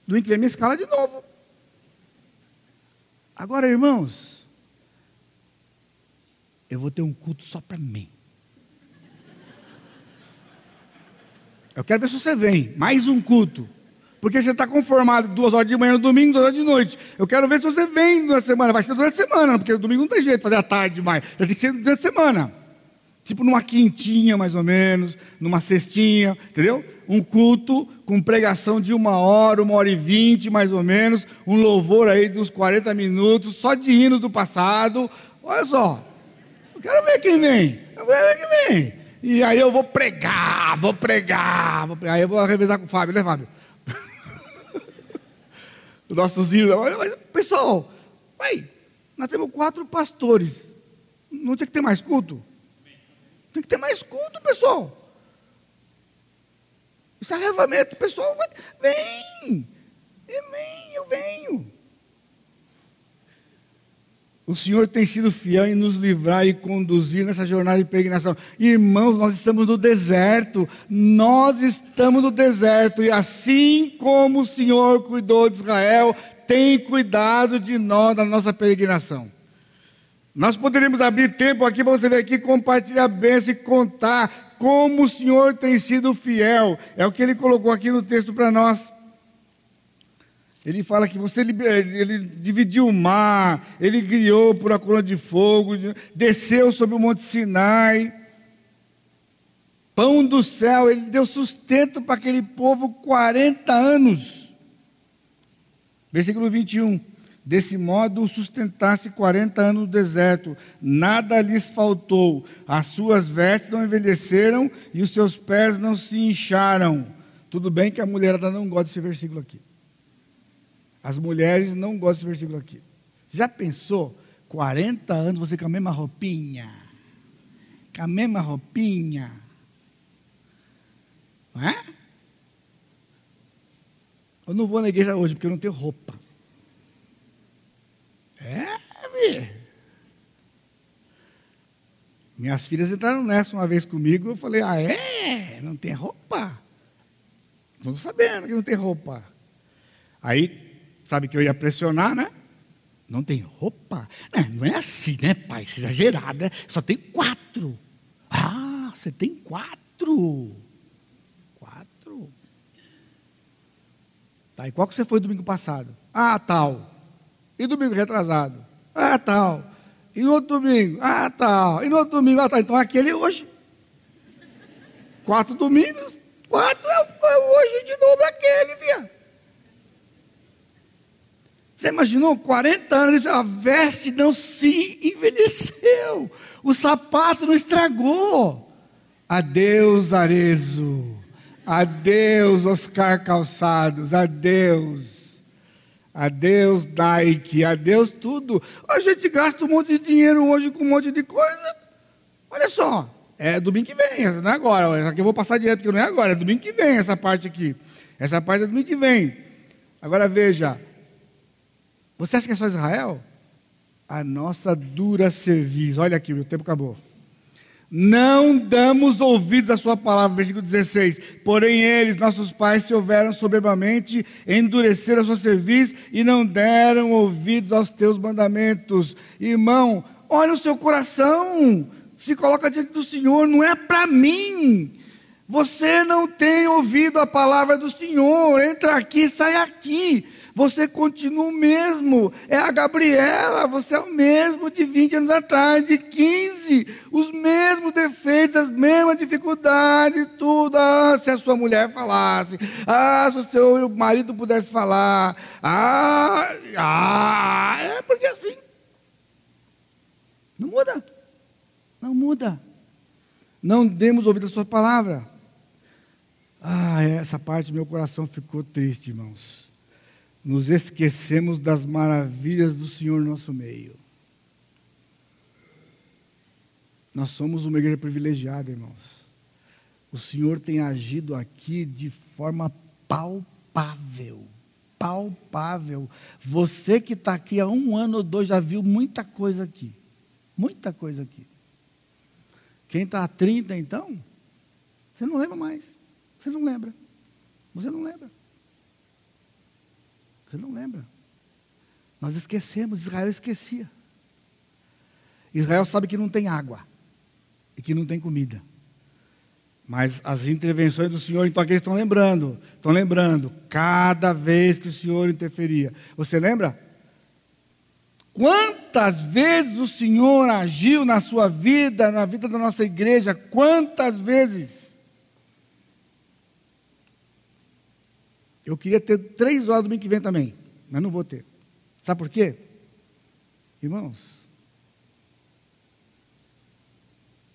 Domingo que vem minha escala de novo. Agora, irmãos, eu vou ter um culto só para mim. Eu quero ver se você vem. Mais um culto. Porque você está conformado duas horas de manhã no domingo, duas horas de noite. Eu quero ver se você vem na semana. Vai ser durante a semana, porque no domingo não tem jeito de fazer à tarde demais. Tem que ser durante a semana. Tipo numa quintinha, mais ou menos, numa cestinha, entendeu? Um culto com pregação de uma hora, uma hora e vinte, mais ou menos. Um louvor aí de uns 40 minutos, só de hinos do passado. Olha só. Eu quero ver quem vem. Eu quero ver quem vem. E aí eu vou pregar, vou pregar, vou pregar. Aí eu vou revezar com o Fábio, né, Fábio? Os nossos ídolos. Mas, pessoal, aí, nós temos quatro pastores. Não tem que ter mais culto? Tem que ter mais culto, pessoal. É arrevamento, pessoal. Vem, vem, eu venho. O Senhor tem sido fiel em nos livrar e conduzir nessa jornada de peregrinação. Irmãos, nós estamos no deserto. Nós estamos no deserto. E assim como o Senhor cuidou de Israel, tem cuidado de nós na nossa peregrinação. Nós poderíamos abrir tempo aqui para você ver aqui, compartilhar bênção e contar como o Senhor tem sido fiel. É o que ele colocou aqui no texto para nós. Ele fala que você ele dividiu o mar, ele guiou por a coluna de fogo, desceu sobre o monte Sinai. Pão do céu, ele deu sustento para aquele povo 40 anos. Versículo 21. Desse modo sustentasse 40 anos no deserto, nada lhes faltou, as suas vestes não envelheceram e os seus pés não se incharam. Tudo bem que a mulherada não gosta desse versículo aqui. As mulheres não gostam desse versículo aqui. Já pensou 40 anos você com a mesma roupinha. Com a mesma roupinha. Não é? Eu não vou na igreja hoje porque eu não tenho roupa. É, Minhas filhas entraram nessa uma vez comigo. Eu falei: Ah, é? Não tem roupa? Estou sabendo que não tem roupa. Aí, sabe que eu ia pressionar, né? Não tem roupa? Não, não é assim, né, pai? É exagerado, né? Só tem quatro. Ah, você tem quatro. Quatro. Tá, e qual que você foi domingo passado? Ah, tal. E domingo retrasado? Ah, tal. E no outro domingo? Ah, tal. E no outro domingo? Ah, tal. Então aquele é hoje. Quatro domingos. Quatro é, é hoje de novo aquele, viado. Você imaginou 40 anos, a veste não se envelheceu, o sapato não estragou. Adeus, Arezo. Adeus, Oscar Calçados. Adeus. Adeus, Nike. Adeus, tudo. A gente gasta um monte de dinheiro hoje com um monte de coisa. Olha só. É domingo que vem, não é agora. Essa aqui eu vou passar direto, porque não é agora. É domingo que vem essa parte aqui. Essa parte é domingo que vem. Agora veja. Você acha que é só Israel? A nossa dura serviço. Olha aqui, o tempo acabou. Não damos ouvidos à sua palavra, versículo 16. Porém, eles, nossos pais, se houveram soberbamente, endureceram a sua serviço e não deram ouvidos aos teus mandamentos. Irmão, olha o seu coração, se coloca diante do Senhor, não é para mim. Você não tem ouvido a palavra do Senhor, entra aqui, sai aqui. Você continua o mesmo. É a Gabriela, você é o mesmo de 20 anos atrás, de 15. Os mesmos defeitos, as mesmas dificuldades, tudo. Ah, se a sua mulher falasse. Ah, se o seu marido pudesse falar. Ah, ah, é porque assim. Não muda. Não muda. Não demos ouvido à sua palavra. Ah, essa parte do meu coração ficou triste, irmãos nos esquecemos das maravilhas do Senhor no nosso meio. Nós somos uma igreja privilegiada, irmãos. O Senhor tem agido aqui de forma palpável. Palpável. Você que está aqui há um ano ou dois já viu muita coisa aqui. Muita coisa aqui. Quem está há 30, então, você não lembra mais. Você não lembra. Você não lembra. Você não lembra. Nós esquecemos, Israel esquecia. Israel sabe que não tem água e que não tem comida. Mas as intervenções do Senhor, então aqui eles estão lembrando, estão lembrando, cada vez que o Senhor interferia. Você lembra? Quantas vezes o Senhor agiu na sua vida, na vida da nossa igreja? Quantas vezes? Eu queria ter três horas domingo que vem também, mas não vou ter. Sabe por quê? Irmãos,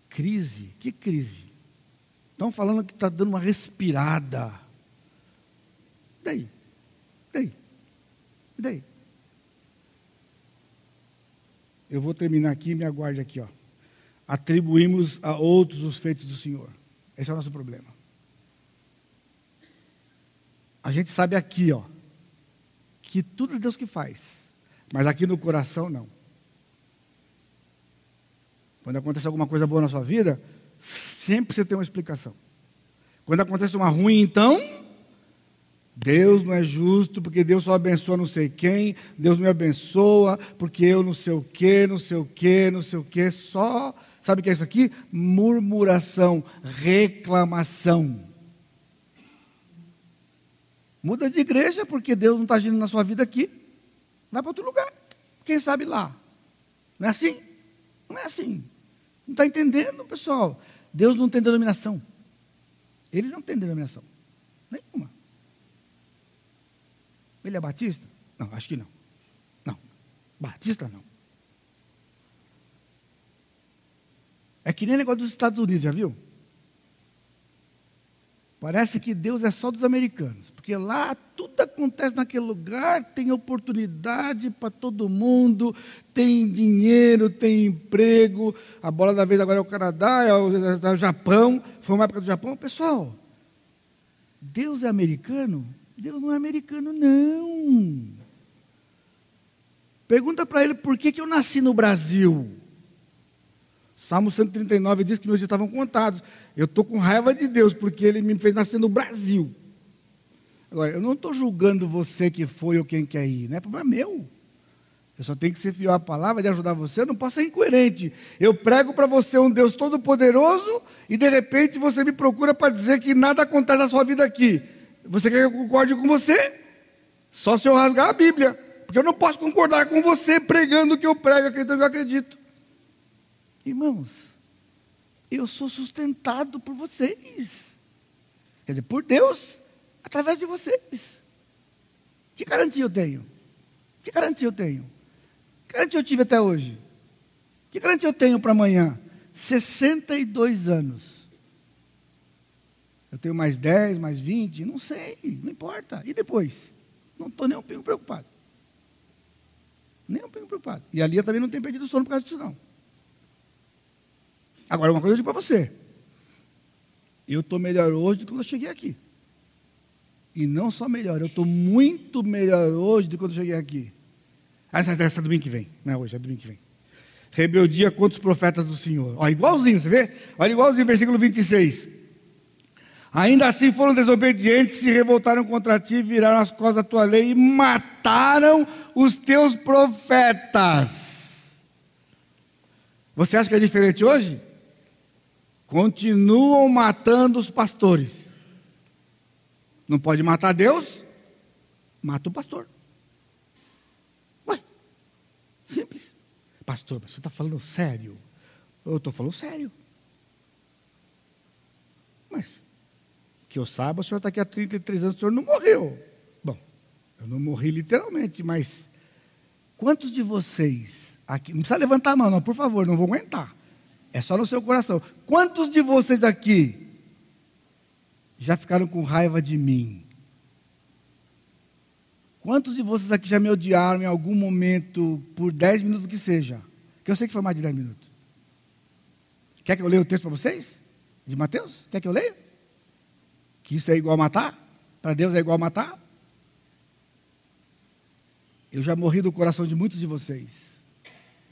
crise, que crise? Estão falando que está dando uma respirada. E daí? E daí? E daí? Eu vou terminar aqui, me aguarde aqui, ó. Atribuímos a outros os feitos do Senhor. Esse é o nosso problema. A gente sabe aqui, ó, que tudo é Deus que faz, mas aqui no coração não. Quando acontece alguma coisa boa na sua vida, sempre você tem uma explicação. Quando acontece uma ruim, então, Deus não é justo, porque Deus só abençoa não sei quem, Deus me abençoa, porque eu não sei o que, não sei o que, não sei o que, só, sabe o que é isso aqui? Murmuração, reclamação. Muda de igreja porque Deus não está agindo na sua vida aqui. Vai para outro lugar. Quem sabe lá. Não é assim? Não é assim. Não está entendendo, pessoal? Deus não tem denominação. Ele não tem denominação. Nenhuma. Ele é batista? Não, acho que não. Não. Batista não. É que nem negócio dos Estados Unidos, já viu? Parece que Deus é só dos americanos, porque lá tudo acontece naquele lugar, tem oportunidade para todo mundo, tem dinheiro, tem emprego. A bola da vez agora é o Canadá, é o, é o Japão, foi uma época do Japão. Pessoal, Deus é americano? Deus não é americano, não. Pergunta para ele por que, que eu nasci no Brasil. Salmo 139 diz que meus dias estavam contados. Eu estou com raiva de Deus, porque Ele me fez nascer no Brasil. Agora, eu não estou julgando você que foi ou quem quer ir, não é problema meu. Eu só tenho que ser fiel à palavra de ajudar você, eu não posso ser incoerente. Eu prego para você um Deus todo-poderoso e de repente você me procura para dizer que nada acontece na sua vida aqui. Você quer que eu concorde com você? Só se eu rasgar a Bíblia. Porque eu não posso concordar com você pregando o que eu prego, acreditando que eu acredito. Irmãos, eu sou sustentado por vocês. Quer dizer, por Deus, através de vocês. Que garantia eu tenho? Que garantia eu tenho? Que garantia eu tive até hoje? Que garantia eu tenho para amanhã? 62 anos. Eu tenho mais 10, mais 20, não sei, não importa. E depois? Não estou nem um pouco preocupado. Nem um pouco preocupado. E ali eu também não tenho perdido sono por causa disso, não. Agora, uma coisa eu digo para você. Eu estou melhor hoje do que quando eu cheguei aqui. E não só melhor, eu estou muito melhor hoje do que quando eu cheguei aqui. Ah, essa, essa é domingo que vem, não é hoje, é domingo que vem. Rebeldia contra os profetas do Senhor. Olha, igualzinho, você vê? Olha, igualzinho, versículo 26. Ainda assim foram desobedientes, se revoltaram contra ti, viraram as costas da tua lei e mataram os teus profetas. Você acha que é diferente hoje? Continuam matando os pastores. Não pode matar Deus? Mata o pastor. Ué, simples. Pastor, você está falando sério? Eu estou falando sério. Mas, que eu saiba, o senhor está aqui há 33 anos, o senhor não morreu. Bom, eu não morri literalmente, mas quantos de vocês aqui, não precisa levantar a mão, não, por favor, não vou aguentar. É só no seu coração. Quantos de vocês aqui já ficaram com raiva de mim? Quantos de vocês aqui já me odiaram em algum momento por 10 minutos que seja? Que eu sei que foi mais de 10 minutos. Quer que eu leia o texto para vocês? De Mateus? Quer que eu leia? Que isso é igual a matar? Para Deus é igual a matar? Eu já morri do coração de muitos de vocês.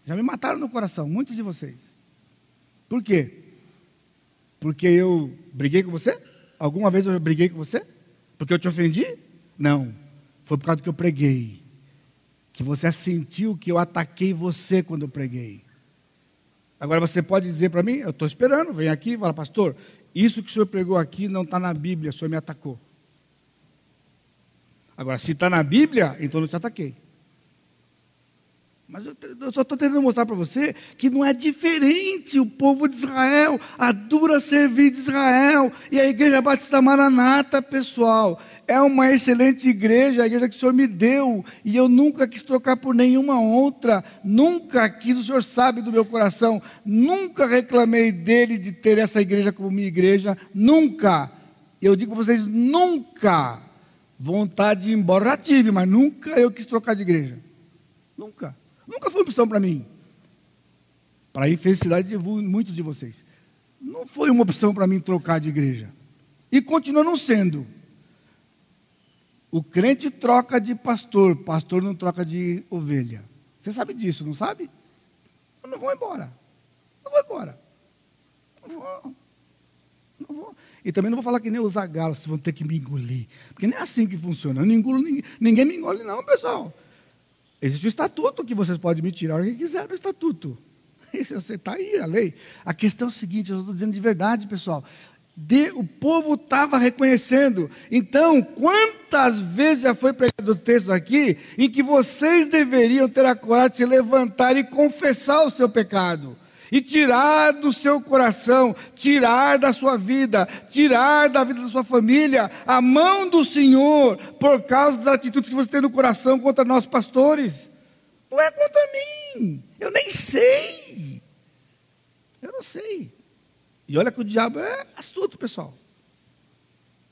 Já me mataram no coração, muitos de vocês. Por quê? Porque eu briguei com você? Alguma vez eu briguei com você? Porque eu te ofendi? Não. Foi por causa que eu preguei. Que você sentiu que eu ataquei você quando eu preguei. Agora você pode dizer para mim, eu estou esperando, vem aqui e fala, pastor, isso que o senhor pregou aqui não está na Bíblia, o senhor me atacou. Agora, se está na Bíblia, então eu te ataquei. Mas eu, eu só estou tentando mostrar para você que não é diferente o povo de Israel, a dura servir de Israel e a igreja Batista Maranata, pessoal. É uma excelente igreja, a igreja que o Senhor me deu, e eu nunca quis trocar por nenhuma outra, nunca quis, o Senhor sabe do meu coração, nunca reclamei dele de ter essa igreja como minha igreja, nunca. Eu digo para vocês, nunca. Vontade de ir embora, já tive, mas nunca eu quis trocar de igreja. Nunca. Nunca foi opção para mim. Para a infelicidade de muitos de vocês. Não foi uma opção para mim trocar de igreja. E continua não sendo. O crente troca de pastor, pastor não troca de ovelha. Você sabe disso, não sabe? Eu não vou embora. Não vou embora. Não vou. Não vou. E também não vou falar que nem os agalos, vão ter que me engolir. Porque nem é assim que funciona. Eu não engulo ninguém, ninguém me engole, não, pessoal. Existe o estatuto que vocês podem me tirar o que quiser do estatuto. Você está aí, a lei. A questão é o seguinte, eu estou dizendo de verdade, pessoal. De, o povo estava reconhecendo. Então, quantas vezes já foi pregado o texto aqui em que vocês deveriam ter a coragem de se levantar e confessar o seu pecado? E tirar do seu coração, tirar da sua vida, tirar da vida da sua família a mão do Senhor por causa das atitudes que você tem no coração contra nós pastores. Não é contra mim, eu nem sei. Eu não sei. E olha que o diabo é astuto, pessoal.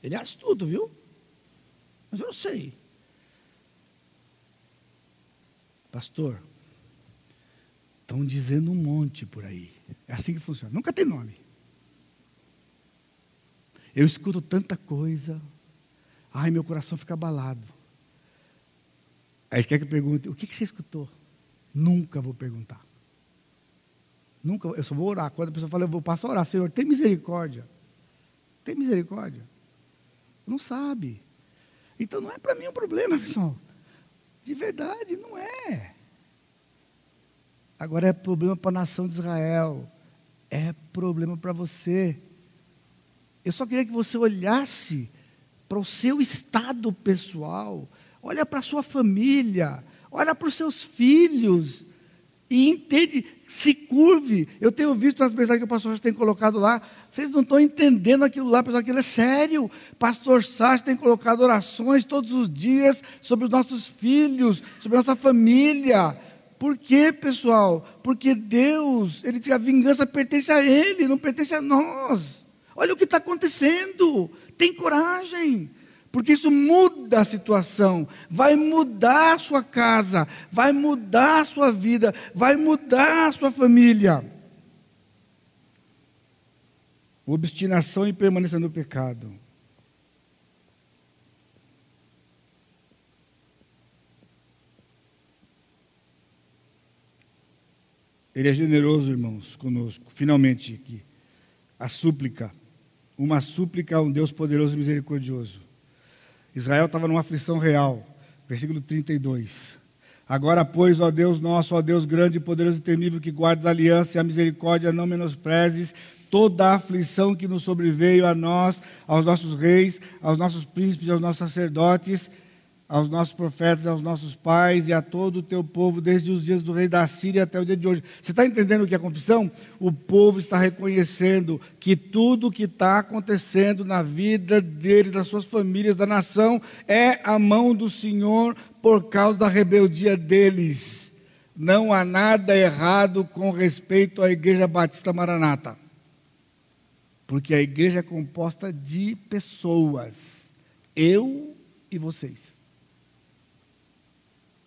Ele é astuto, viu? Mas eu não sei. Pastor, estão dizendo um monte por aí. É assim que funciona. Nunca tem nome. Eu escuto tanta coisa. Ai, meu coração fica abalado. Aí quer que eu pergunte, o que, que você escutou? Nunca vou perguntar. Nunca, eu só vou orar. Quando a pessoa fala, eu vou passar a orar, Senhor, tem misericórdia. Tem misericórdia. Não sabe. Então não é para mim um problema, pessoal. De verdade, não é. Agora é problema para a nação de Israel. É problema para você. Eu só queria que você olhasse para o seu estado pessoal, olha para a sua família, olha para os seus filhos e entende, se curve. Eu tenho visto as mensagens que o pastor tem colocado lá, vocês não estão entendendo aquilo lá, pessoal, aquilo é sério. Pastor Sá tem colocado orações todos os dias sobre os nossos filhos, sobre a nossa família. Por quê, pessoal? Porque Deus, Ele diz que a vingança pertence a Ele, não pertence a nós. Olha o que está acontecendo. Tem coragem porque isso muda a situação, vai mudar a sua casa, vai mudar a sua vida, vai mudar a sua família. Obstinação e permanência no pecado. Ele é generoso, irmãos, conosco. Finalmente, aqui. A súplica. Uma súplica a um Deus poderoso e misericordioso. Israel estava numa aflição real. Versículo 32. Agora, pois, ó Deus nosso, ó Deus grande, poderoso e temível, que guardas a aliança e a misericórdia, não menosprezes toda a aflição que nos sobreveio a nós, aos nossos reis, aos nossos príncipes, aos nossos sacerdotes, aos nossos profetas, aos nossos pais e a todo o teu povo, desde os dias do rei da Síria até o dia de hoje. Você está entendendo o que é confissão? O povo está reconhecendo que tudo o que está acontecendo na vida deles, das suas famílias, da nação, é a mão do Senhor por causa da rebeldia deles. Não há nada errado com respeito à Igreja Batista Maranata. Porque a igreja é composta de pessoas. Eu e vocês.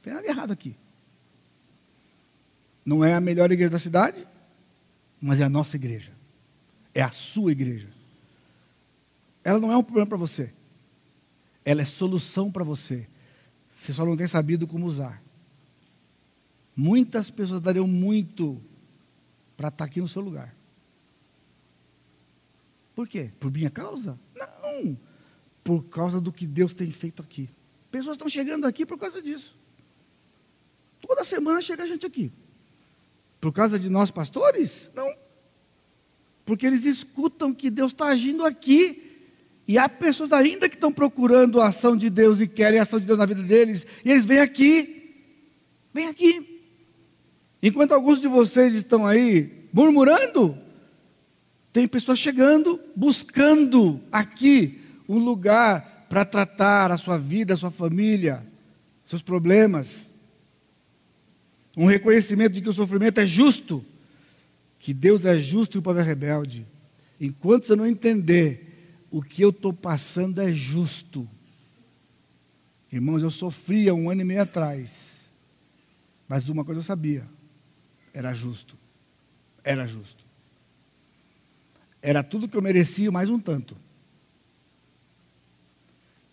Tem nada errado aqui. Não é a melhor igreja da cidade, mas é a nossa igreja. É a sua igreja. Ela não é um problema para você. Ela é solução para você. Você só não tem sabido como usar. Muitas pessoas dariam muito para estar aqui no seu lugar. Por quê? Por minha causa? Não. Por causa do que Deus tem feito aqui. Pessoas estão chegando aqui por causa disso. Toda semana chega gente aqui. Por causa de nós pastores? Não. Porque eles escutam que Deus está agindo aqui. E há pessoas ainda que estão procurando a ação de Deus e querem a ação de Deus na vida deles. E eles vêm aqui. Vêm aqui. Enquanto alguns de vocês estão aí murmurando, tem pessoas chegando, buscando aqui um lugar para tratar a sua vida, a sua família, seus problemas um reconhecimento de que o sofrimento é justo, que Deus é justo e o povo é rebelde. Enquanto você não entender o que eu estou passando é justo. Irmãos, eu sofria um ano e meio atrás, mas uma coisa eu sabia: era justo. Era justo. Era tudo que eu merecia, mais um tanto.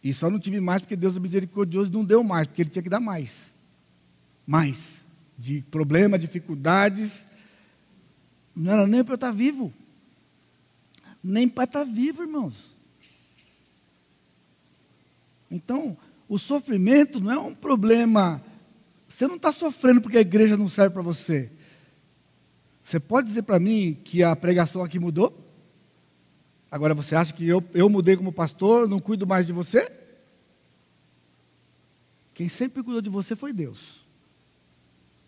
E só não tive mais porque Deus é misericordioso não deu mais, porque Ele tinha que dar mais. Mais de problemas, dificuldades. Não era nem para eu estar vivo. Nem para estar vivo, irmãos. Então, o sofrimento não é um problema. Você não está sofrendo porque a igreja não serve para você. Você pode dizer para mim que a pregação aqui mudou? Agora você acha que eu, eu mudei como pastor, não cuido mais de você? Quem sempre cuidou de você foi Deus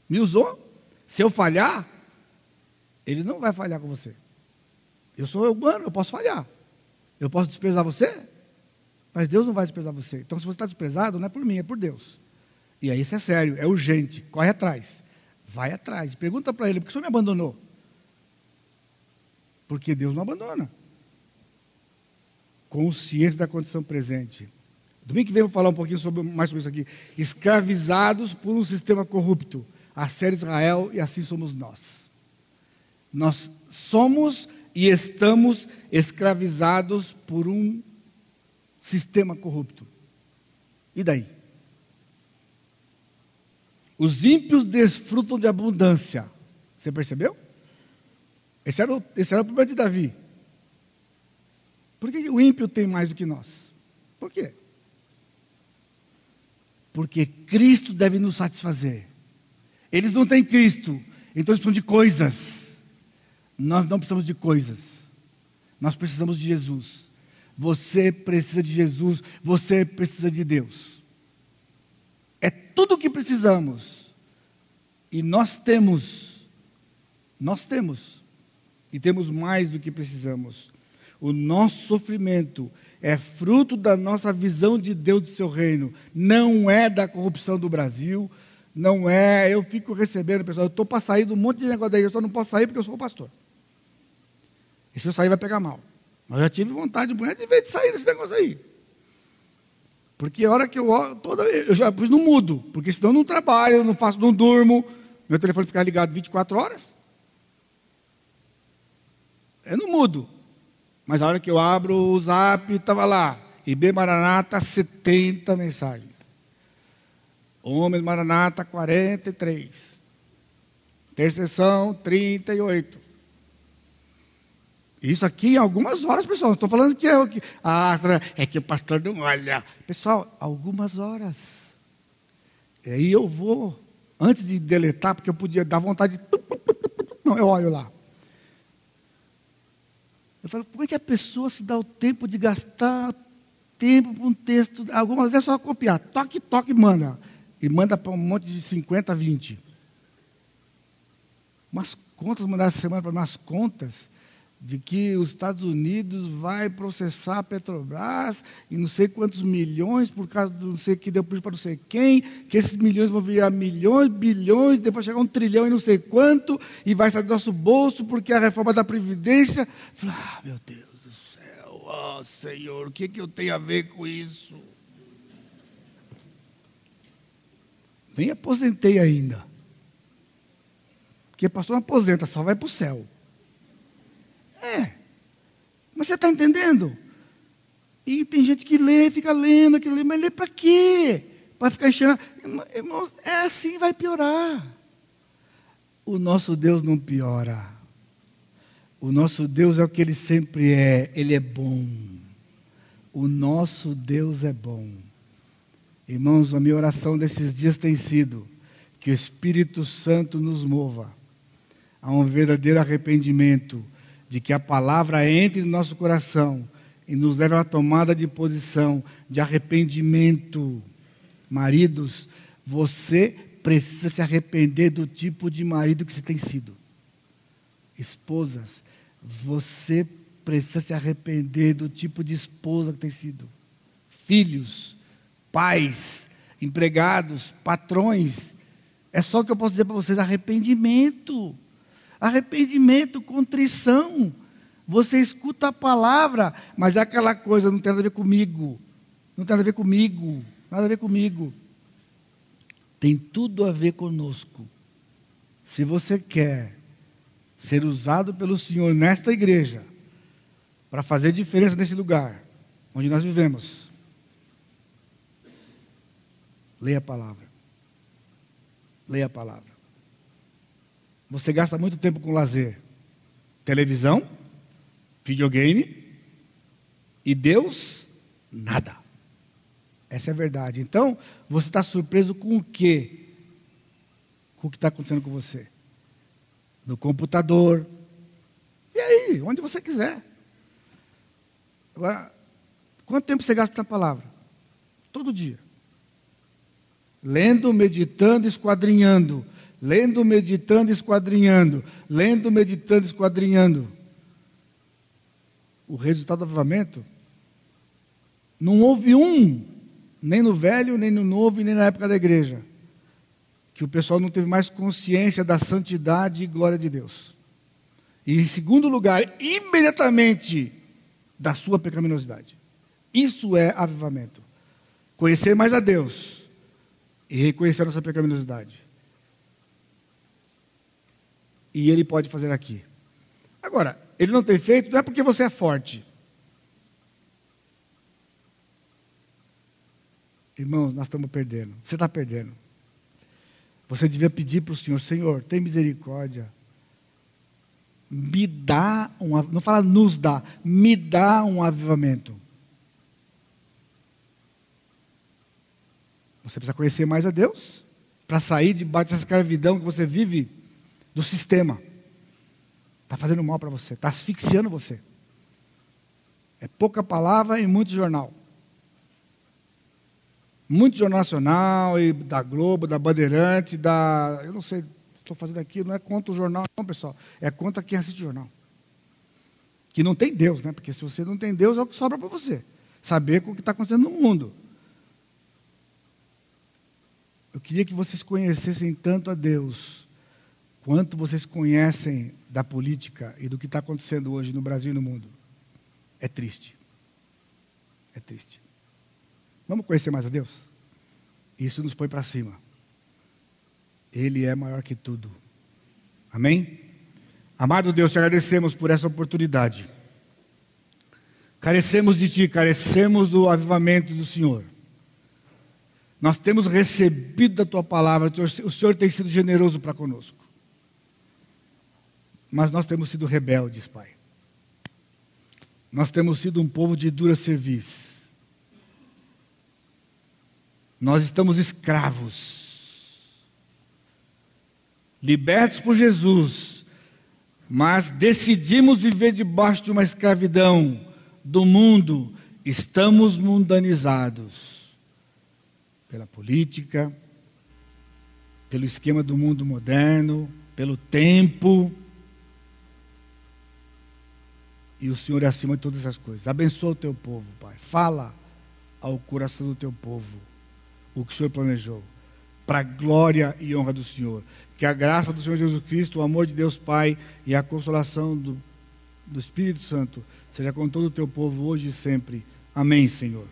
me usou. Se eu falhar, ele não vai falhar com você. Eu sou humano, eu posso falhar. Eu posso desprezar você, mas Deus não vai desprezar você. Então, se você está desprezado, não é por mim, é por Deus. E aí isso é sério, é urgente. Corre atrás. Vai atrás. Pergunta para ele, por que o senhor me abandonou? Porque Deus não abandona. consciência da condição presente. Domingo que vem eu vou falar um pouquinho sobre, mais sobre isso aqui. Escravizados por um sistema corrupto. A ser Israel e assim somos nós. Nós somos e estamos escravizados por um sistema corrupto. E daí? Os ímpios desfrutam de abundância. Você percebeu? Esse era o, esse era o problema de Davi. Por que o ímpio tem mais do que nós? Por quê? Porque Cristo deve nos satisfazer. Eles não têm Cristo, então eles precisam de coisas. Nós não precisamos de coisas. Nós precisamos de Jesus. Você precisa de Jesus, você precisa de Deus. É tudo o que precisamos. E nós temos, nós temos, e temos mais do que precisamos. O nosso sofrimento é fruto da nossa visão de Deus do seu reino, não é da corrupção do Brasil, não é. Eu fico recebendo, pessoal, eu estou para sair de um monte de negócio daí, eu só não posso sair porque eu sou pastor. E se eu sair, vai pegar mal. Mas eu já tive vontade de ver de sair desse negócio aí. Porque a hora que eu toda eu já pus no mudo, porque senão eu não trabalho, não faço, não durmo, meu telefone fica ligado 24 horas. É no mudo. Mas a hora que eu abro o zap, estava lá. IB Maranata, 70 mensagens. Homens Maranata, 43. Intercessão, 38. Isso aqui em algumas horas, pessoal. Estou falando que é, que, ah, é que o pastor não olha. Pessoal, algumas horas. E aí eu vou, antes de deletar, porque eu podia dar vontade de. Não, eu olho lá. Eu falo, como é que a pessoa se dá o tempo de gastar tempo para um texto? Algumas vezes é só copiar. Toque, toque, manda. E manda para um monte de 50, 20. Umas contas, mandar essa semana para umas contas de que os Estados Unidos vai processar a Petrobras e não sei quantos milhões por causa do não sei que deu para não sei quem, que esses milhões vão virar milhões, bilhões, depois chegar um trilhão e não sei quanto, e vai sair do nosso bolso porque a reforma da Previdência. ah, meu Deus do céu, oh, Senhor, o que, que eu tenho a ver com isso? Nem aposentei ainda. Porque pastor não aposenta, só vai para o céu. É. Mas você está entendendo? E tem gente que lê, fica lendo aquilo ali, mas lê para quê? Para ficar enchendo. Irmãos, é assim, vai piorar. O nosso Deus não piora. O nosso Deus é o que ele sempre é, ele é bom. O nosso Deus é bom. Irmãos, a minha oração desses dias tem sido que o Espírito Santo nos mova a um verdadeiro arrependimento de que a palavra entre no nosso coração e nos leve a uma tomada de posição, de arrependimento. Maridos, você precisa se arrepender do tipo de marido que você tem sido. Esposas, você precisa se arrepender do tipo de esposa que tem sido. Filhos, pais, empregados, patrões. É só o que eu posso dizer para vocês: arrependimento. Arrependimento, contrição. Você escuta a palavra, mas é aquela coisa, não tem nada a ver comigo. Não tem nada a ver comigo. Nada a ver comigo. Tem tudo a ver conosco. Se você quer ser usado pelo Senhor nesta igreja, para fazer diferença nesse lugar onde nós vivemos, leia a palavra. Leia a palavra. Você gasta muito tempo com lazer. Televisão, videogame e Deus, nada. Essa é a verdade. Então, você está surpreso com o quê? Com o que está acontecendo com você? No computador. E aí, onde você quiser. Agora, quanto tempo você gasta na palavra? Todo dia. Lendo, meditando, esquadrinhando lendo, meditando, esquadrinhando, lendo, meditando, esquadrinhando. O resultado do avivamento não houve um, nem no velho, nem no novo, nem na época da igreja, que o pessoal não teve mais consciência da santidade e glória de Deus. E em segundo lugar, imediatamente da sua pecaminosidade. Isso é avivamento. Conhecer mais a Deus e reconhecer a nossa pecaminosidade. E Ele pode fazer aqui. Agora, Ele não tem feito, não é porque você é forte. Irmãos, nós estamos perdendo. Você está perdendo. Você devia pedir para o Senhor: Senhor, tem misericórdia. Me dá um, não fala nos dá, me dá um avivamento. Você precisa conhecer mais a Deus para sair debaixo dessa escravidão que você vive do sistema. Está fazendo mal para você, está asfixiando você. É pouca palavra e muito jornal. Muito jornal nacional e da Globo, da Bandeirante, da. Eu não sei, estou fazendo aqui, não é contra o jornal, não, pessoal. É contra quem assiste jornal. Que não tem Deus, né? Porque se você não tem Deus, é o que sobra para você. Saber o que está acontecendo no mundo. Eu queria que vocês conhecessem tanto a Deus, quanto vocês conhecem da política e do que está acontecendo hoje no Brasil e no mundo. É triste. É triste. Vamos conhecer mais a Deus? Isso nos põe para cima. Ele é maior que tudo. Amém? Amado Deus, te agradecemos por essa oportunidade. Carecemos de Ti, carecemos do avivamento do Senhor. Nós temos recebido da tua palavra, o Senhor tem sido generoso para conosco. Mas nós temos sido rebeldes, Pai. Nós temos sido um povo de dura serviço. Nós estamos escravos, libertos por Jesus, mas decidimos viver debaixo de uma escravidão do mundo, estamos mundanizados pela política, pelo esquema do mundo moderno, pelo tempo. E o Senhor é acima de todas essas coisas. Abençoa o teu povo, Pai. Fala ao coração do teu povo o que o Senhor planejou. Para a glória e honra do Senhor. Que a graça do Senhor Jesus Cristo, o amor de Deus Pai e a consolação do, do Espírito Santo seja com todo o teu povo hoje e sempre. Amém, Senhor.